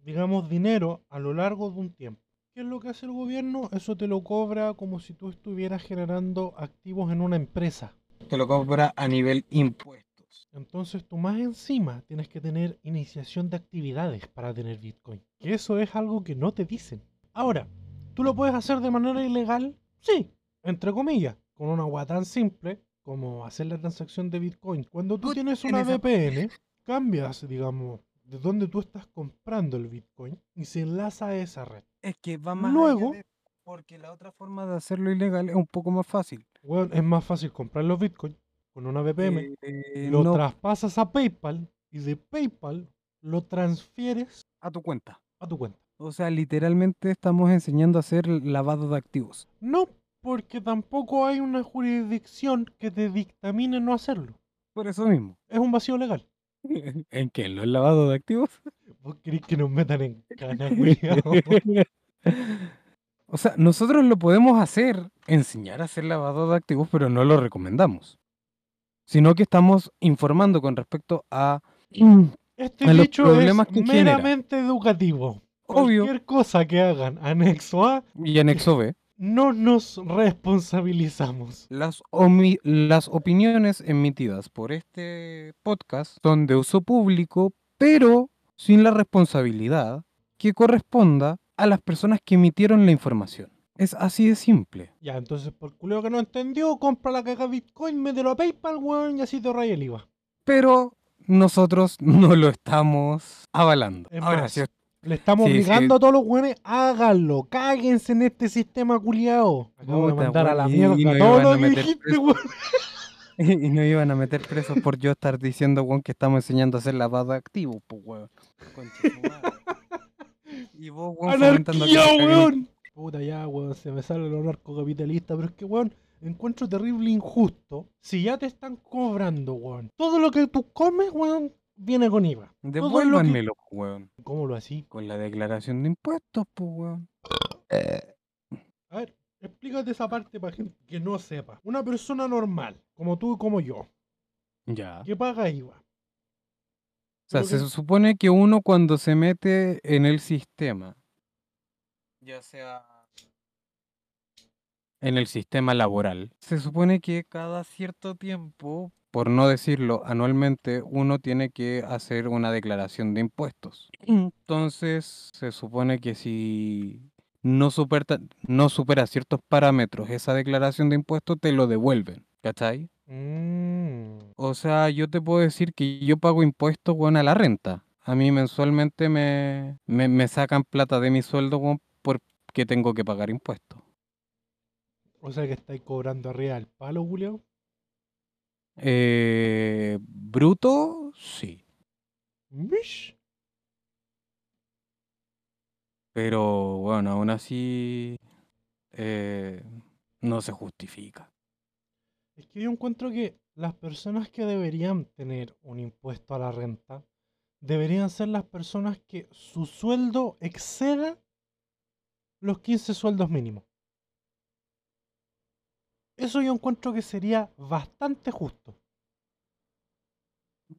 digamos, dinero a lo largo de un tiempo. ¿Qué es lo que hace el gobierno? Eso te lo cobra como si tú estuvieras generando activos en una empresa. Te lo cobra a nivel impuestos. Entonces tú más encima tienes que tener iniciación de actividades para tener Bitcoin. Que eso es algo que no te dicen. Ahora, ¿tú lo puedes hacer de manera ilegal? Sí, entre comillas, con una agua tan simple como hacer la transacción de Bitcoin. Cuando tú tienes una VPN, cambias, digamos, de dónde tú estás comprando el Bitcoin y se enlaza a esa red. Es que va más Luego- allá de- porque la otra forma de hacerlo ilegal es un poco más fácil. Bueno, es más fácil comprar los Bitcoin con una VPN. Eh, lo no traspasas a PayPal y de PayPal lo transfieres a tu cuenta. a tu cuenta. O sea, literalmente estamos enseñando a hacer lavado de activos. No, porque tampoco hay una jurisdicción que te dictamine no hacerlo. Por eso mismo. Es un vacío legal. [laughs] ¿En qué? ¿En los lavados de activos? ¿Vos querés que nos metan en cana, [laughs] o sea, nosotros lo podemos hacer, enseñar a hacer lavado de activos, pero no lo recomendamos. Sino que estamos informando con respecto a... Este A los dicho problemas es que genera. meramente educativo. Obvio. Cualquier cosa que hagan anexo A, Y anexo B. no nos responsabilizamos. Las, opiniones emitidas por este podcast son de uso público, pero sin la responsabilidad que corresponda a las personas que emitieron la información. Es así de simple. Ya, entonces, por culeo que no entendió, compra la caga Bitcoin, mételo a PayPal, weón, y así te ahorras el IVA. Pero nosotros no lo estamos avalando. Es Ahora, más, si Le estamos Sí, sí. obligando a todos los weones, háganlo, cáguense en este sistema culiao. Acabo de mandar a la mierda y no todo iban lo a que meter dijiste, preso. weón. [laughs] y nos iban a meter presos por yo estar diciendo, weón, que estamos enseñando a hacer lavado activo, pues, weón. [laughs] Y vos, weón, Anarquía, weón. Puta ya, weón, se me sale lo narcocapitalista, pero es que, weón, encuentro terrible injusto. Si ya te están cobrando, weón, todo lo que tú comes, weón, viene con IVA. Todo lo que- Devuélvanmelo, weón. ¿Cómo lo así? Con la declaración de impuestos, pues, weón. A ver, explícate esa parte para gente que no sepa. Una persona normal, como tú y como yo, Ya. que paga IVA. O sea, Pero se que- supone que uno cuando se mete en el sistema, ya sea en el sistema laboral, se supone que cada cierto tiempo, por no decirlo anualmente, uno tiene que hacer una declaración de impuestos. Entonces, se supone que si no supera, no supera ciertos parámetros esa declaración de impuestos, te lo devuelven. ¿Cachai? Mm. O sea, yo te puedo decir que yo pago impuestos, weón, a la renta. A mí mensualmente me, me, me sacan plata de mi sueldo, weón, porque tengo que pagar impuestos. O sea que estáis cobrando arriba del palo, Julio. Eh, bruto, sí. Mish. Pero bueno, aún así eh, no se justifica. Es que yo encuentro que las personas que deberían tener un impuesto a la renta deberían ser las personas que su sueldo exceda los 15 sueldos mínimos. Eso yo encuentro que sería bastante justo.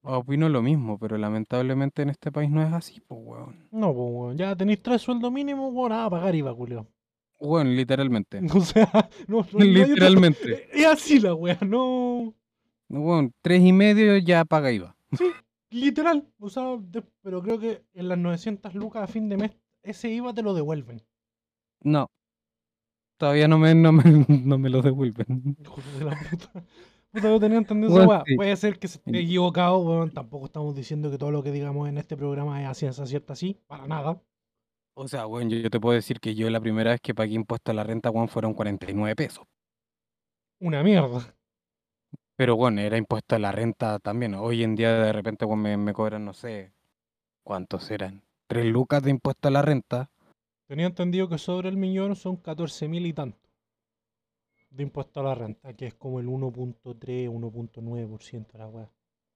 Opino lo mismo, pero lamentablemente en este país no es así, pues, weón. No, pues, weón, ya tenéis tres sueldos mínimos, weón, a pagar IVA, culeo. Weón, literalmente. [laughs] O sea, no, no, no hay otra- Literalmente. [laughs] Es así la wea, no. Weón, tres y medio ya paga IVA. Literal. O sea, de- pero creo que en las 900 lucas a fin de mes, ese IVA te lo devuelven. No. Todavía no me, no me, [laughs] no me lo devuelven. La puta. Puta, yo tenía entendido esa weá. sí. Puede ser que se esté Sí. equivocado, weón. Tampoco estamos diciendo que todo lo que digamos en este programa es a ciencia cierta así. Para nada. O sea, weón, yo, yo te puedo decir que yo la primera vez que pagué impuesto a la renta, weón, fueron 49 pesos. Una mierda. Pero bueno, era impuesto a la renta también. Hoy en día de repente, weón, me, me cobran, no sé, ¿cuántos eran? Tres lucas de impuesto a la renta. Tenía entendido que sobre el millón son 14 mil y tanto de impuesto a la renta, que es como el 1.3, 1.9% de la weá.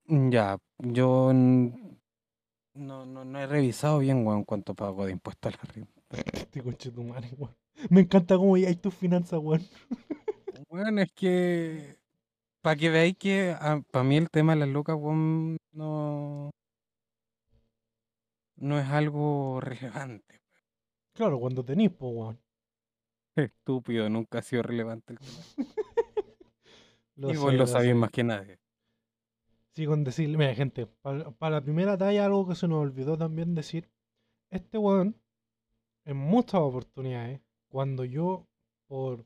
Ya, yo no, no, no he revisado bien, weón, cuánto pago de impuesto a la renta. [laughs] Este coche tu madre, weón. Me encanta cómo hay tus finanzas, weón. [laughs] Bueno, es que para que veáis que para mí el tema de las lucas, weón, no, no es algo relevante. Claro, cuando tenís, po, weón. Estúpido, nunca ha sido relevante el tema. [laughs] Lo y sé, vos lo lo sabés más que nadie. Sí, con decirle, mira, gente, para la primera talla, algo que se nos olvidó también decir. Este weón, en muchas oportunidades, cuando yo, por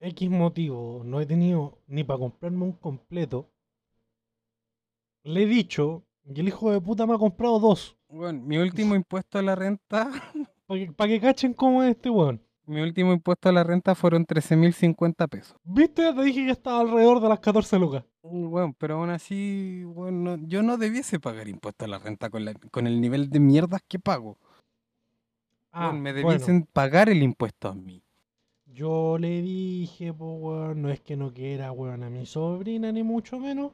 X motivo, no he tenido ni para comprarme un completo, le he dicho, y el hijo de puta me ha comprado dos. Bueno, mi último impuesto a la renta, [laughs] Para que, pa' que cachen cómo es este weón. mi último impuesto a la renta fueron 13.050 pesos. ¿Viste? Te dije que estaba alrededor de las 14 lucas. Bueno, pero aún así, bueno, yo no debiese pagar impuesto a la renta con, la- con el nivel de mierdas que pago. Ah, me bueno. debiesen pagar el impuesto a mí. Yo le dije, pues, weón, no es que no quiera, weón, a mi sobrina, ni mucho menos.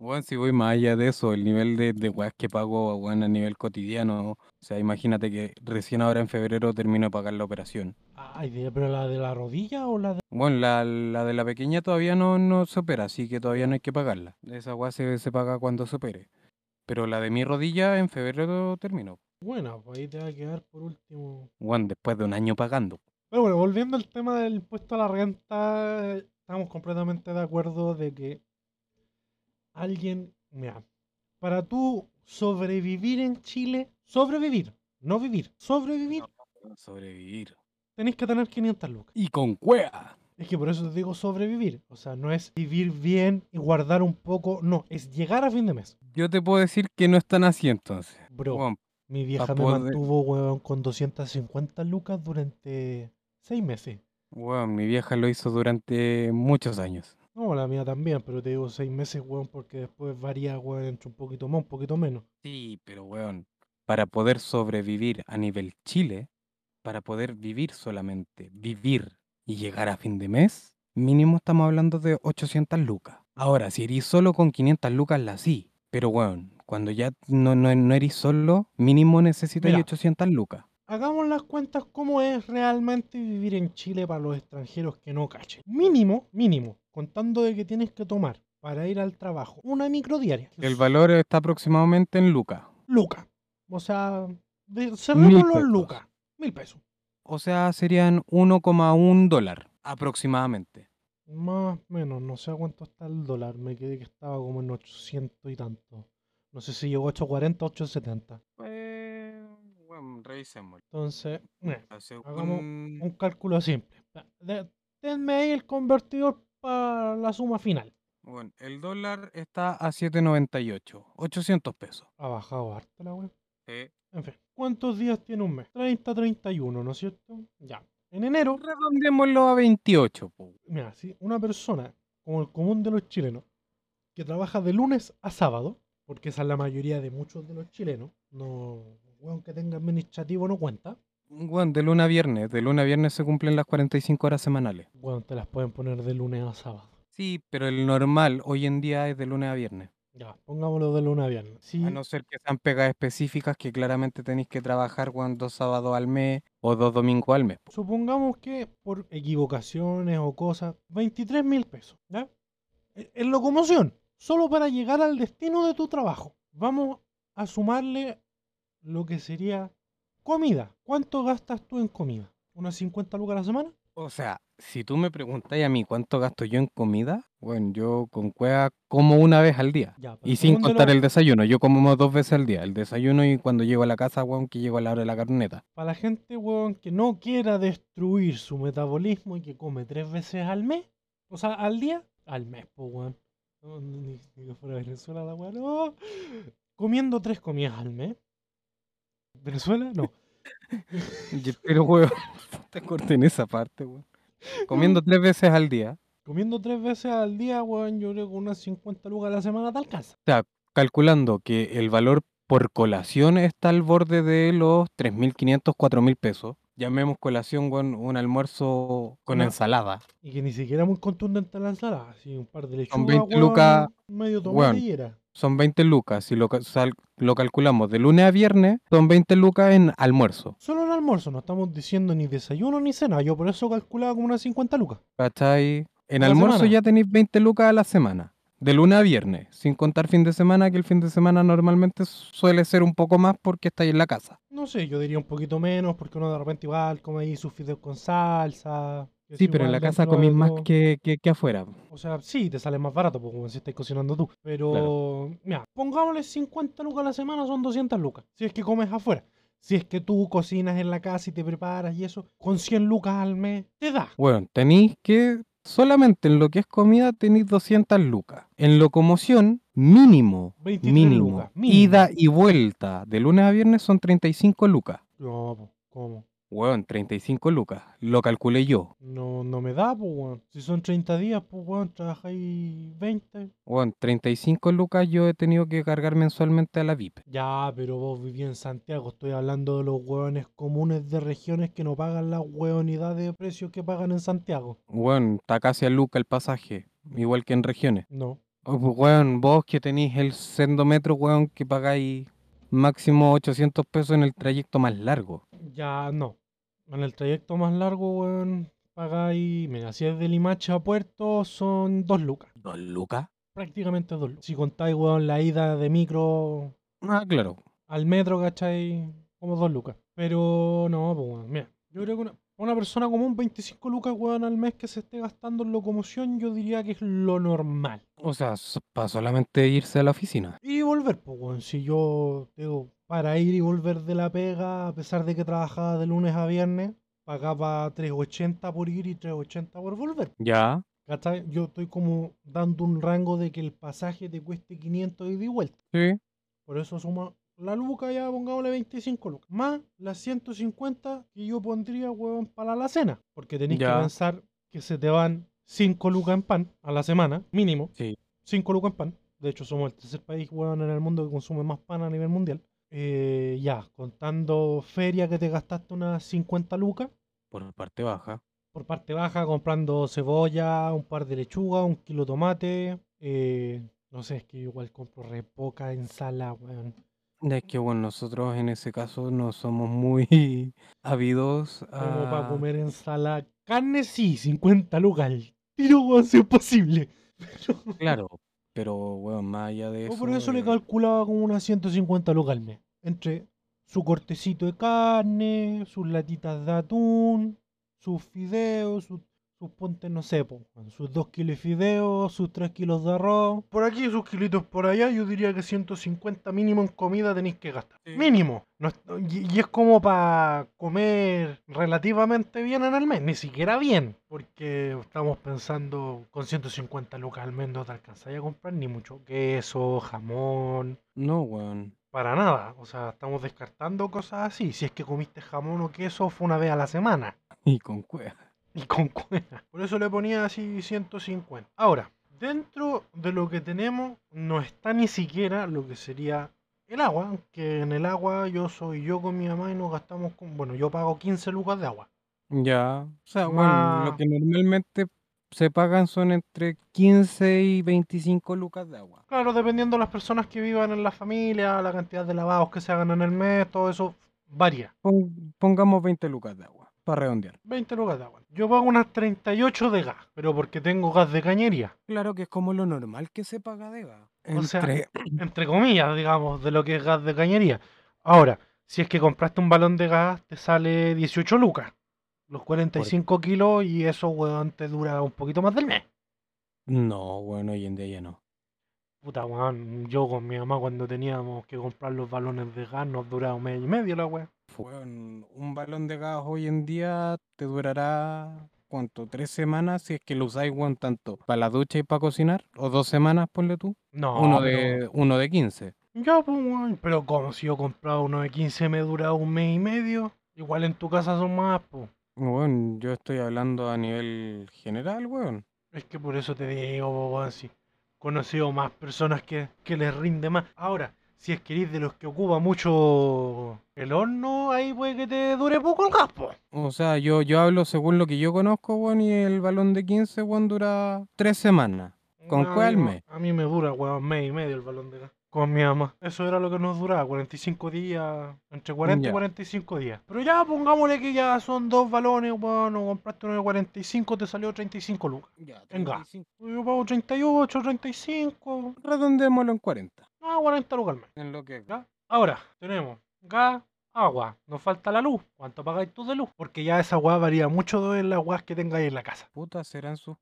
Bueno, si voy más allá de eso, el nivel de, de weas que pago, weón, a nivel cotidiano. O sea, imagínate que recién ahora en febrero termino de pagar la operación. Ay, de- pero la de la rodilla o la de. Bueno, la, la de la pequeña todavía no, no se opera, así que todavía no hay que pagarla. Esa wea se, se paga cuando se opere. Pero la de mi rodilla en febrero terminó. Bueno, pues ahí te va a quedar por último. Bueno, después de un año pagando. Pero bueno, volviendo al tema del impuesto a la renta, estamos completamente de acuerdo de que alguien, mira, para tú sobrevivir en Chile, sobrevivir, no vivir, sobrevivir, Sobrevivir. tenés que tener 500 lucas. Y con cuea. Es que por eso te digo sobrevivir. O sea, no es vivir bien y guardar un poco. No, es llegar a fin de mes. Yo te puedo decir que no están así entonces. Bro, Weón, mi vieja me poder- mantuvo, weón, con 250 lucas durante 6 meses. weón, mi vieja lo hizo durante muchos años. No, la mía también, pero te digo 6 meses, weón, porque después varía, weón, entre un poquito más, un poquito menos. Sí, pero weón, para poder sobrevivir a nivel Chile, para poder vivir solamente, vivir y llegar a fin de mes, mínimo estamos hablando de 800 lucas. Ahora, si eres solo con 500 lucas, la sí. Pero weón, cuando ya no, no, no eres solo, mínimo necesitas Mira. 800 lucas. Hagamos las cuentas cómo es realmente vivir en Chile para los extranjeros que no cachen. Mínimo, mínimo, contando de que tienes que tomar para ir al trabajo una micro diaria. El valor está aproximadamente en lucas. Lucas. O sea, cerrémoslo en lucas. Mil pesos. O sea, serían 1,1 dólar aproximadamente. Más o menos, no sé a cuánto está el dólar. Me quedé que estaba como en 800 y tanto. No sé si llegó a 840 870. Pues, bueno, revisemos. Entonces, eh, Según- Hagamos un cálculo simple. De- Denme ahí el convertidor para la suma final. Bueno, el dólar está a 7.98, 800 pesos. Ha bajado harto la web. Sí. En fin, ¿cuántos días tiene un mes? 30, 31, ¿no es cierto? Ya. En enero, Redondémoslo a 28. po. mira, si una persona como el común de los chilenos, que trabaja de lunes a sábado, porque esa es la mayoría de muchos de los chilenos, no, weón que tenga administrativo no cuenta, Bueno, de lunes a viernes. De lunes a viernes se cumplen las 45 horas semanales. weón te las pueden poner de lunes a sábado. Sí, pero el normal hoy en día es de lunes a viernes. Ya, pongámoslo de lunes a viernes. Si, A no ser que sean pegas específicas que claramente tenéis que trabajar dos sábados al mes o dos domingos al mes. po. Supongamos que por equivocaciones o cosas, 23 mil pesos, ¿ya? E- En locomoción, solo para llegar al destino de tu trabajo. Vamos a sumarle lo que sería comida. ¿Cuánto gastas tú en comida? ¿Unas 50 lucas a la semana? O sea, si tú me preguntáis a mí cuánto gasto yo en comida, bueno, yo con cueva como una vez al día. Ya, Y sin contar el desayuno, yo como dos veces al día. El desayuno y cuando llego a la casa, weón, que llego a la hora de la carneta. Para la gente, weón, que no quiera destruir su metabolismo y que come tres veces al mes, o sea, al día, al mes, pues, weón. No, ni, ni que fuera Venezuela la weón, no. Comiendo tres comidas al mes. ¿Venezuela? No. [laughs] Pero, weón, [laughs] te corten esa parte, weón. Comiendo tres veces al día, Comiendo tres veces al día, weón, yo creo que unas 50 lucas a la semana te alcanza. calculando que el valor por colación está al borde de los 3.500, 4.000 pesos. Llamemos colación, weón, un almuerzo con ensalada. Y que ni siquiera muy contundente la ensalada. Así un par de lechugas, 20 weón, lucas, medio tomate weón. y era. Son 20 lucas. Si lo, sal- lo calculamos de lunes a viernes, son 20 lucas en almuerzo. Solo el almuerzo, no estamos diciendo ni desayuno ni cena. Yo por eso calculaba como unas 50 lucas. ¿Cachai? En almuerzo semana. ya tenéis 20 lucas a la semana. De lunes a viernes, sin contar fin de semana, que el fin de semana normalmente suele ser un poco más porque estáis en la casa. No sé, yo diría un poquito menos porque uno de repente igual come ahí sus fideos con salsa. Que Sí, es pero en igual la casa dentro de comís más todo. que, que, que afuera. O sea, sí, te sale más barato porque como si estás cocinando tú. Pero, mira, pongámosle 50 lucas a la semana, son 200 lucas. Si es que comes afuera. Si es que tú cocinas en la casa y te preparas y eso, con 100 lucas al mes, te da. Bueno, tenéis que, solamente en lo que es comida, tenéis 200 lucas. En locomoción, mínimo, 23 mínimo, lucas, mínimo. ida y vuelta de lunes a viernes son 35 lucas. No, po, ¿cómo? Weón, 35 lucas. Lo calculé yo. No, no me da, pues, weón. Si son 30 días, pues, weón, trabajáis 20. Weón, 35 lucas yo he tenido que cargar mensualmente a la VIP. Ya, pero vos vivís en Santiago. Estoy hablando de los hueones comunes de regiones que no pagan la hueonidad de precios que pagan en Santiago. Weón, está casi a lucas el pasaje. Igual que en regiones. No. Oh, pues, Weón, vos que tenéis el sendometro, weón, que pagáis máximo 800 pesos en el trayecto más largo. Ya, no. En el trayecto más largo, weón, pagáis. Mira, si es de Limache a Puerto, son 2 lucas. ¿Dos lucas? Prácticamente 2 lucas. Si contáis, weón, la ida de micro Ah, claro. al metro, ¿cachai? Como 2 lucas. Pero no, pues, weón, mira. Yo creo que una, una persona común, 25 lucas, weón, al mes que se esté gastando en locomoción, yo diría que es lo normal. O sea, para solamente irse a la oficina. Y volver, pues, weón. Si yo, digo, para ir y volver de la pega, a pesar de que trabajaba de lunes a viernes, pagaba 3.80 por ir y 3.80 por volver. Ya. ¿Cachai? Yo estoy como dando un rango de que el pasaje te cueste 500 ida y vuelta. Sí. Por eso suma la luca, ya pongámosle 25 lucas. Más las 150 que yo pondría, weón, para la cena. Porque tenéis que pensar que se te van 5 lucas en pan a la semana, mínimo. Sí. 5 lucas en pan. De hecho, somos el tercer país, weón, en el mundo que consume más pan a nivel mundial. Eh, ya, contando feria que te gastaste unas 50 lucas. Por parte baja. Por parte baja, comprando cebolla, un par de lechuga, un kilo de tomate. eh, no sé, es que igual compro re poca ensalada, weón. Es que, bueno, nosotros en ese caso no somos muy [laughs] habidos Como para a... comer ensalada. Carne sí, 50 lucas al tiro, weón, si es posible. [laughs] Pero, Claro, pero, bueno, más allá de eso... por eso le eh, calculaba como unas 150 lucas al mes. Entre su cortecito de carne, sus latitas de atún, sus fideos, sus, sus pontes, no sé, po, sus 2 kilos de fideos, sus 3 kilos de arroz. Por aquí, sus kilitos por allá, yo diría que 150 mínimo en comida tenéis que gastar. Sí. Mínimo. No es- y, y es como para comer relativamente bien en el mes, ni siquiera bien. Porque estamos pensando con 150 lucas al mes no te alcanzáis a comprar ni mucho queso, jamón. No, weón. Para nada, o sea, estamos descartando cosas así. Si es que comiste jamón o queso, fue una vez a la semana. Y con cueva. Y [laughs] con cueva. Por eso le ponía así 150. Ahora, dentro de lo que tenemos, no está ni siquiera lo que sería el agua. Que en el agua yo soy yo con mi mamá y nos gastamos con. Bueno, yo pago 15 lucas de agua. Ya. O sea, bueno, lo que normalmente se pagan son entre 15 y 25 lucas de agua. Claro, dependiendo de las personas que vivan en la familia, la cantidad de lavados que se hagan en el mes, todo eso varía. Pon- pongamos 20 lucas de agua, para redondear. 20 lucas de agua. Yo pago unas 38 de gas, pero porque tengo gas de cañería. Claro que es como lo normal que se paga de gas. O sea, Entre- [clears throat] entre comillas, digamos, de lo que es gas de cañería. Ahora, si es que compraste un balón de gas, te sale 18 lucas. Los 45 kilos y eso, weón, te dura un poquito más del mes. No, bueno, hoy en día ya no. Puta, weón, yo con mi mamá cuando teníamos que comprar los balones de gas nos duraba un mes y medio la weón. Fue un, balón de gas hoy en día te durará, ¿cuánto? ¿Tres semanas? Si es que lo usáis, weón, tanto para la ducha y para cocinar. O dos semanas, ponle tú. No, uno, pero- de, uno de 15. Ya, pues, weón, pero como si yo compraba uno de 15 me duraba un mes y medio. Igual en tu casa son más, pues. Bueno, yo estoy hablando a nivel general, weón. Es que por eso te digo, weón, sí. Conocido más personas que, que les rinde más. Ahora, Si es que eres de los que ocupa mucho el horno, ahí puede que te dure poco el gas, po. O sea, yo, yo hablo según lo que yo conozco, weón, y el balón de 15, weón, dura tres semanas. ¿Con cuál mes? A mí me dura, weón, mes y medio el balón de gas. Con mi mamá. Eso era lo que nos duraba, 45 días, entre 40 y Ya. 45 días. Pero ya, pongámosle que ya son dos balones, weón, o compraste uno de 45, te salió 35 lucas. Ya, Venga. 35. Yo pago 38, 35, Redondémoslo en 40. ah, 40 lucas al mes. En lo que... ¿ya? Ahora, tenemos gas, agua, nos falta la luz. ¿Cuánto pagáis tú de luz? Porque ya esa weá varía mucho de las weas que tengáis en la casa. Puta, serán sus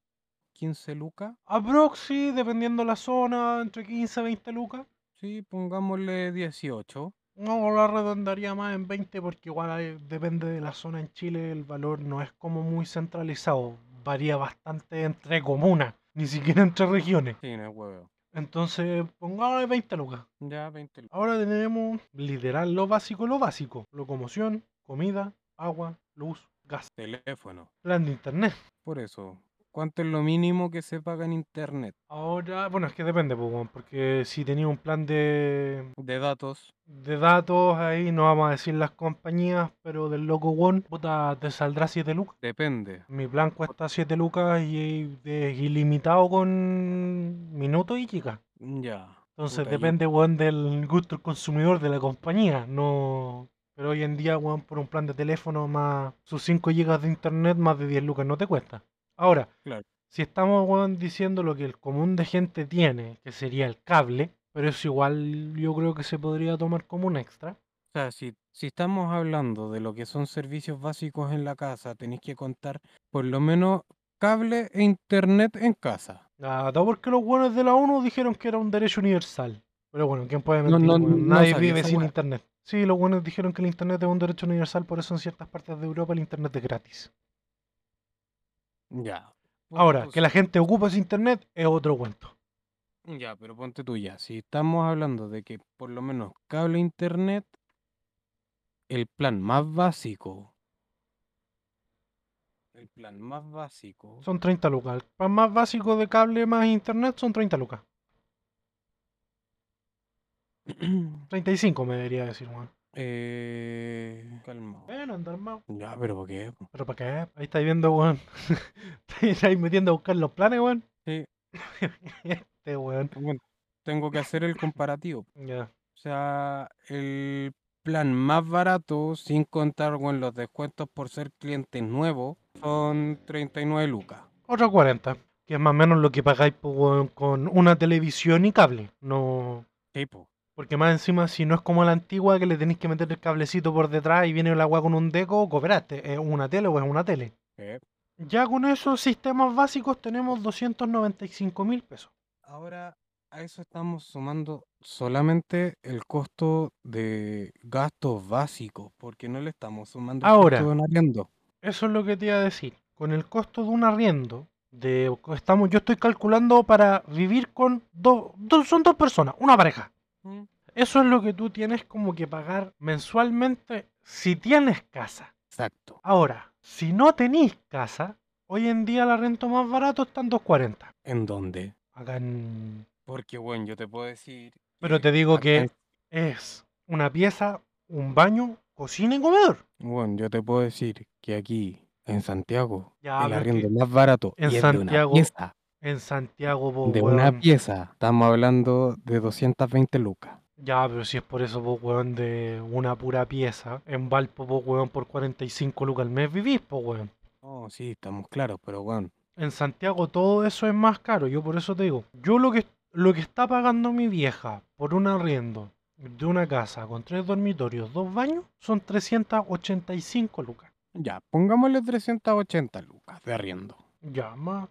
15 lucas. Aproxi, dependiendo la zona, entre 15 y 20 lucas. Sí, pongámosle 18. No, la redondaría más en 20 porque igual hay- depende de la zona en Chile, el valor no es como muy centralizado, varía bastante entre comunas, ni siquiera entre regiones. Sí, no es huevo. Entonces, pongámosle 20 lucas. Ya, 20 lucas. Ahora tenemos literal lo básico, lo básico. Locomoción, comida, agua, luz, gas. Teléfono. Plan de internet. Por eso, ¿cuánto es lo mínimo que se paga en internet? Ahora, bueno, es que depende, porque si tenía un plan de, De datos. de datos, ahí no vamos a decir las compañías, pero del loco One, puta, te saldrá 7 lucas. Depende. Mi plan cuesta 7 lucas y es ilimitado con minutos y chicas. Ya. Entonces Puta, yo- depende, weón, del gusto del consumidor de la compañía. No. Pero hoy en día, weón, por un plan de teléfono más sus 5 gigas de internet, más de 10 lucas no te cuesta. Ahora, Claro. si estamos, weón, diciendo lo que el común de gente tiene, que sería el cable, pero eso igual yo creo que se podría tomar como un extra. O sea, si, si estamos hablando de lo que son servicios básicos en la casa, tenéis que contar por lo menos cable e internet en casa. Ah, todo porque los buenos de la ONU dijeron que era un derecho universal. Pero bueno, ¿quién puede mentir? no, no Nadie vive sin internet. Sí, los buenos dijeron que el internet es un derecho universal, por eso en ciertas partes de Europa el internet es gratis. Ya. Ahora, que la gente ocupa ese internet es otro cuento. Ya, pero ponte tú ya. Si estamos hablando de que por lo menos cable e internet, el plan más básico. El plan más básico. Son 30 lucas. El plan más básico de cable más internet son 30 lucas. [clears throat] 35 me debería decir, weón. Eh, calma. Bueno, andar más. Ya, pero ¿por qué? po? ¿Pero para qué? Ahí estáis viendo, weón. [laughs] estáis ahí metiendo a buscar los planes, weón. [laughs] Sí, este, weón. bueno, tengo que hacer el comparativo. Ya. O sea, el plan más barato, sin contar con los descuentos por ser cliente nuevo, son 39 lucas. Otro 40. Que es más o menos lo que pagáis po, weón, con una televisión y cable. No. Tipo. Porque más encima, si no es como la antigua que le tenéis que meter el cablecito por detrás y viene el agua con un deco, cooperaste. ¿Es una tele o es una tele? eh. Ya con esos sistemas básicos tenemos 295 mil pesos. Ahora, a eso estamos sumando solamente el costo de gastos básicos, porque no le estamos sumando el Ahora. costo de un arriendo. Eso es lo que te iba a decir. Con el costo de un arriendo, de, estamos, yo estoy calculando para vivir con dos, dos, son dos personas, una pareja. Eso es lo que tú tienes como que pagar mensualmente si tienes casa. Exacto. Ahora, si no tenéis casa, hoy en día la renta más barato está en 240. ¿En dónde? Acá en... Porque, bueno, yo te puedo decir. Pero te digo que es una pieza, un baño, cocina y comedor. Bueno, yo te puedo decir que aquí, en Santiago, Ya, el arriendo más barato en y es Santiago, de una pieza. En Santiago, po, De una weón. pieza. Estamos hablando de 220 lucas. Ya, pero si es por eso, pues, weón, de una pura pieza. En Valpo, pues, weón, por 45 lucas al mes vivís, pues, weón. Oh, sí, estamos claros, pero bueno. En Santiago todo eso es más caro. Yo por eso te digo. Yo lo que, lo que está pagando mi vieja por un arriendo de una casa con tres dormitorios, dos baños, son 385 lucas. Ya, pongámosle 380 lucas de arriendo. Ya, más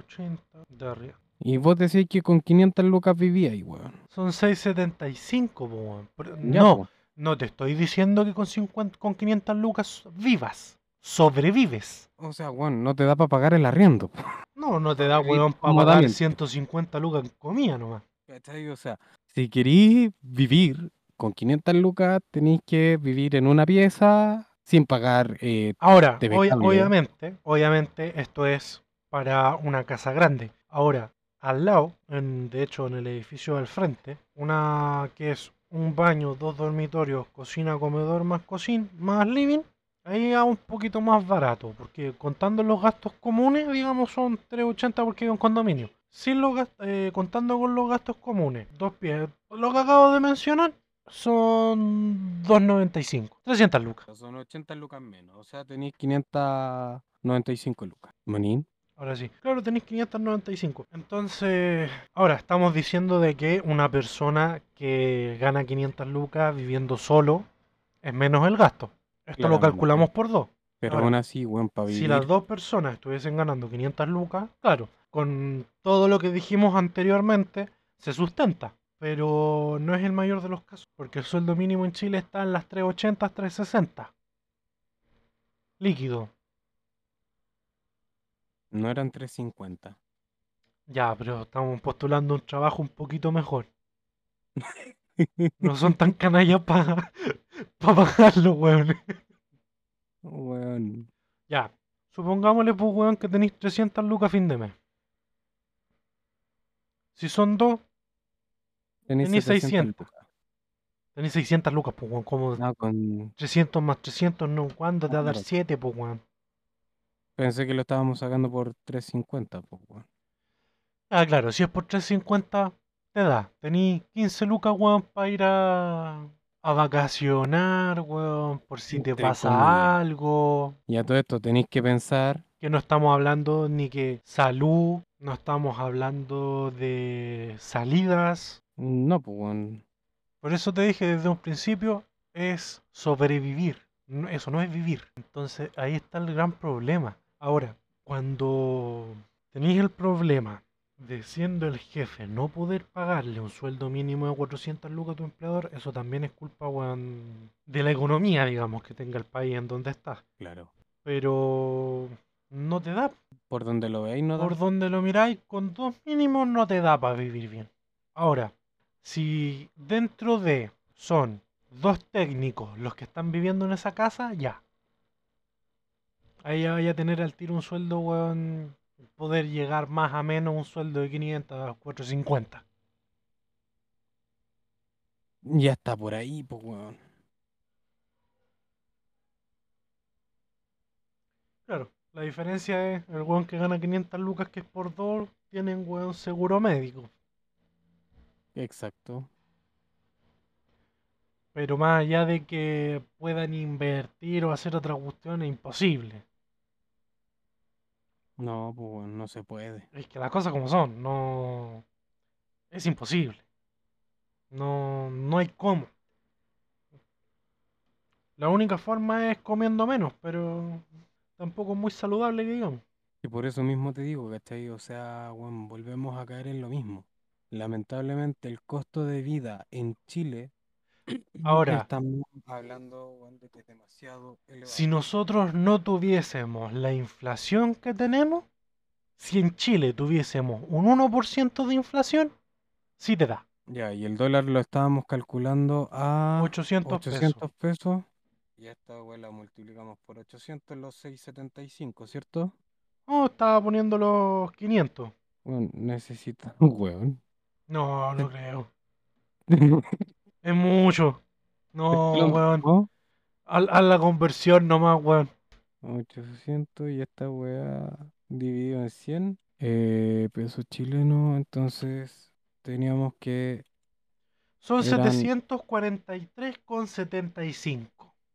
380 de arriendo. Y vos decís que con 500 lucas vivía ahí, weón. Son 675, po, weón. No, po. no te estoy diciendo que con, 50, con 500 lucas vivas. Sobrevives. O sea, weón, no te da para pagar el arriendo. po. No, no te da, weón, para pagar cómodamente. 150 lucas en comida nomás. O sea, si querís vivir con 500 lucas, tenéis que vivir en una pieza sin pagar. eh, Ahora, obvia- obviamente, obviamente esto es para una casa grande. Ahora, al lado, en, de hecho en el edificio al frente, una que es un baño, dos dormitorios, cocina, comedor más cocina, más living, ahí es un poquito más barato, porque contando los gastos comunes, digamos, son 3.80 porque hay un condominio. Sin los eh, contando con los gastos comunes, dos pies, lo que acabo de mencionar, son 2.95, 300 lucas. Son 80 lucas menos, o sea, tenéis 595 lucas. Manín. Ahora sí. Claro, tenéis 595. Entonces, ahora estamos diciendo de que una persona que gana 500 lucas viviendo solo es menos el gasto. Esto lo calculamos por dos. Pero Ahora, aún así, weón, para vivir. Si las dos personas estuviesen ganando 500 lucas, claro, con todo lo que dijimos anteriormente, se sustenta. Pero no es el mayor de los casos, porque el sueldo mínimo en Chile está en las 380, 360. Líquido. No eran 350. Ya, pero estamos postulando un trabajo un poquito mejor. No son tan canallas para [laughs] pagarlo, weón. Weón. Ya, supongámosle, pues, weón, que tenéis 300 lucas a fin de mes. Si son dos, Tenéis Tenéis 700 600. lucas. tenéis 600 lucas, pues, weón. Como No, con... 300 más 300, no, ¿cuándo te va a dar Claro. 7, pues, weón? Pensé que lo estábamos sacando por 350, pues, weón. Ah, claro, si es por 350, te da. Tenéis 15 lucas, weón, para ir a, a vacacionar, weón, por si te pasa algo. Y a todo esto tenéis que pensar, que no estamos hablando ni que salud, no estamos hablando de salidas. no, pues, weón. Por eso te dije desde un principio, es sobrevivir. Eso no es vivir. Entonces ahí está el gran problema. Ahora, cuando tenéis el problema de siendo el jefe no poder pagarle un sueldo mínimo de 400 lucas a tu empleador, eso también es culpa, weón, de la economía, digamos, que tenga el país en donde estás. Claro. Pero no te da Por donde lo veáis, no da. Por donde lo miráis, con dos mínimos no te da para vivir bien. Ahora, si dentro de son dos técnicos los que están viviendo en esa casa, ya. Ahí ya vaya a tener al tiro un sueldo, weón, poder llegar más a menos un sueldo de 500 a 450. Ya está por ahí, pues, weón. Claro, la diferencia es el weón que gana 500 lucas que es por dos, tiene un weón seguro médico. Exacto. Pero más allá de que puedan invertir o hacer otra cuestión, es imposible. No, pues, no se puede. Es que las cosas como son, no. Es imposible. No, no hay cómo. La única forma es comiendo menos, pero tampoco es muy saludable digamos. Y por eso mismo te digo, ¿cachai? O sea, weón, volvemos a caer en lo mismo. Lamentablemente, el costo de vida en Chile, Ahora, estamos hablando, weón, de que es demasiado elevado. si nosotros no tuviésemos la inflación que tenemos, si en Chile tuviésemos un 1% de inflación, sí te da. Ya, y el dólar lo estábamos calculando a 800 pesos. 800 pesos. Y a esta weón la multiplicamos por 800 los 6.75, ¿cierto? Oh, estaba poniendo los 500. Bueno, necesita un weón. No, no creo. [laughs] Es mucho. No, weón. ¿no? Haz, haz la conversión nomás, weón. 800 y esta weá dividido en 100 eh, pesos chilenos, entonces teníamos que... Son Eran- 743,75.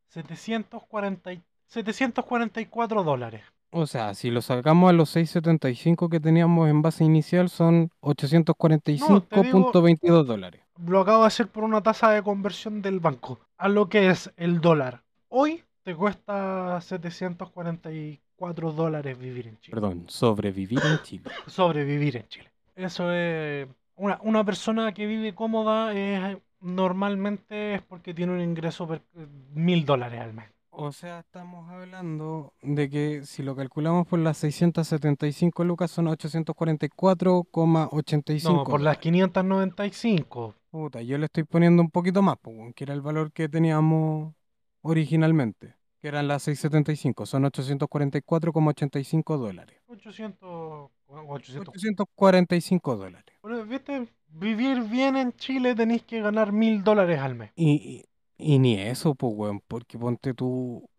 740, y- 744 dólares. O sea, si lo sacamos a los 6.75 que teníamos en base inicial son 845.22 dólares. Lo acabo de hacer por una tasa de conversión del banco. A lo que es el dólar. Hoy te cuesta 744 dólares vivir en Chile. Perdón, sobrevivir en Chile. [laughs] sobrevivir en Chile. Eso es. Una, una persona que vive cómoda es, normalmente es porque tiene un ingreso de mil dólares al mes. O sea, estamos hablando de que si lo calculamos por las 675 lucas son 844,85 No, por las dólares. 595. Puta, yo le estoy poniendo un poquito más, weón, que era el valor que teníamos originalmente, que eran las 675, son 844,85 dólares. 800. 800. 845 dólares. Bueno, viste, vivir bien en Chile tenéis que ganar mil dólares al mes. Y, y, y ni eso, pues, weón, porque ponte tú.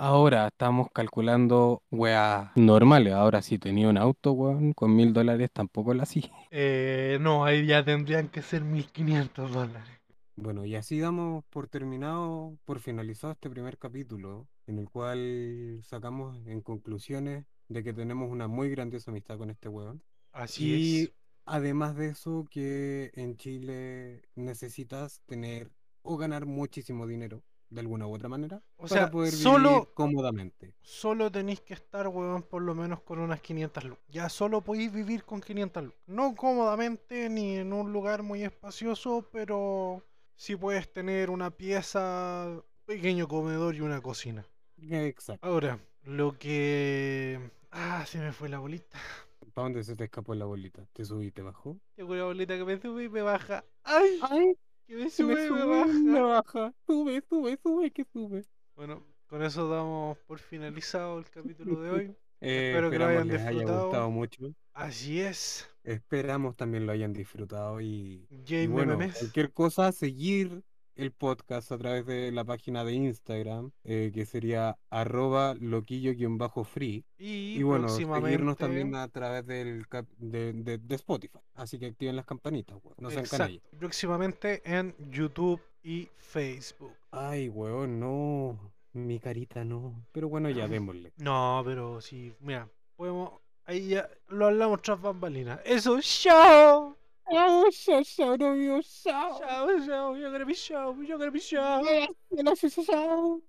Ahora estamos calculando weas normales. Ahora, si tenía un auto, weón, con mil dólares tampoco la [laughs] sí. Eh, no, ahí ya tendrían que ser 1500 dólares. Bueno, y así damos por terminado, por finalizado este primer capítulo, en el cual sacamos en conclusiones de que tenemos una muy grandiosa amistad con este weón. Así Y es. además de eso, que en Chile necesitas tener o ganar muchísimo dinero, de alguna u otra manera, O para sea, poder solo- vivir cómodamente. Solo tenéis que estar, weón, por lo menos con unas 500 lucas. Ya solo podéis vivir con 500 lucas. No cómodamente ni en un lugar muy espacioso, pero sí puedes tener una pieza, pequeño comedor y una cocina. Exacto. Ahora, lo que... Ah, se me fue la bolita. ¿Para dónde se te escapó la bolita? ¿Te subí y te bajó? Tengo una bolita que me sube y me baja. ¡Ay! ¡Ay! Que me sube me sube me baja. baja. Sube, sube, sube, que sube. Bueno, con eso damos por finalizado el capítulo de hoy. [laughs] Eh, Espero que lo esperamos hayan les haya disfrutado. gustado mucho. Así es. Esperamos también lo hayan disfrutado y, y bueno, cualquier cosa, seguir el podcast a través de la página de Instagram, eh, que sería arroba loquillo-free. Y, Y bueno, próximamente. seguirnos también a través del de, de- de Spotify. Así que activen las campanitas, weón. No sean canallas. próximamente en YouTube y Facebook. Ay, weón, no. Mi carita no. Pero bueno, ya démosle. No, pero sí, mira, podemos. Ahí ya lo hablamos tras bambalinas. Eso, chao. ¡Chao, chao, chao, novio! ¡Chao! Chao, chao. You're gonna be show. You're gonna be show. Gracias, chao!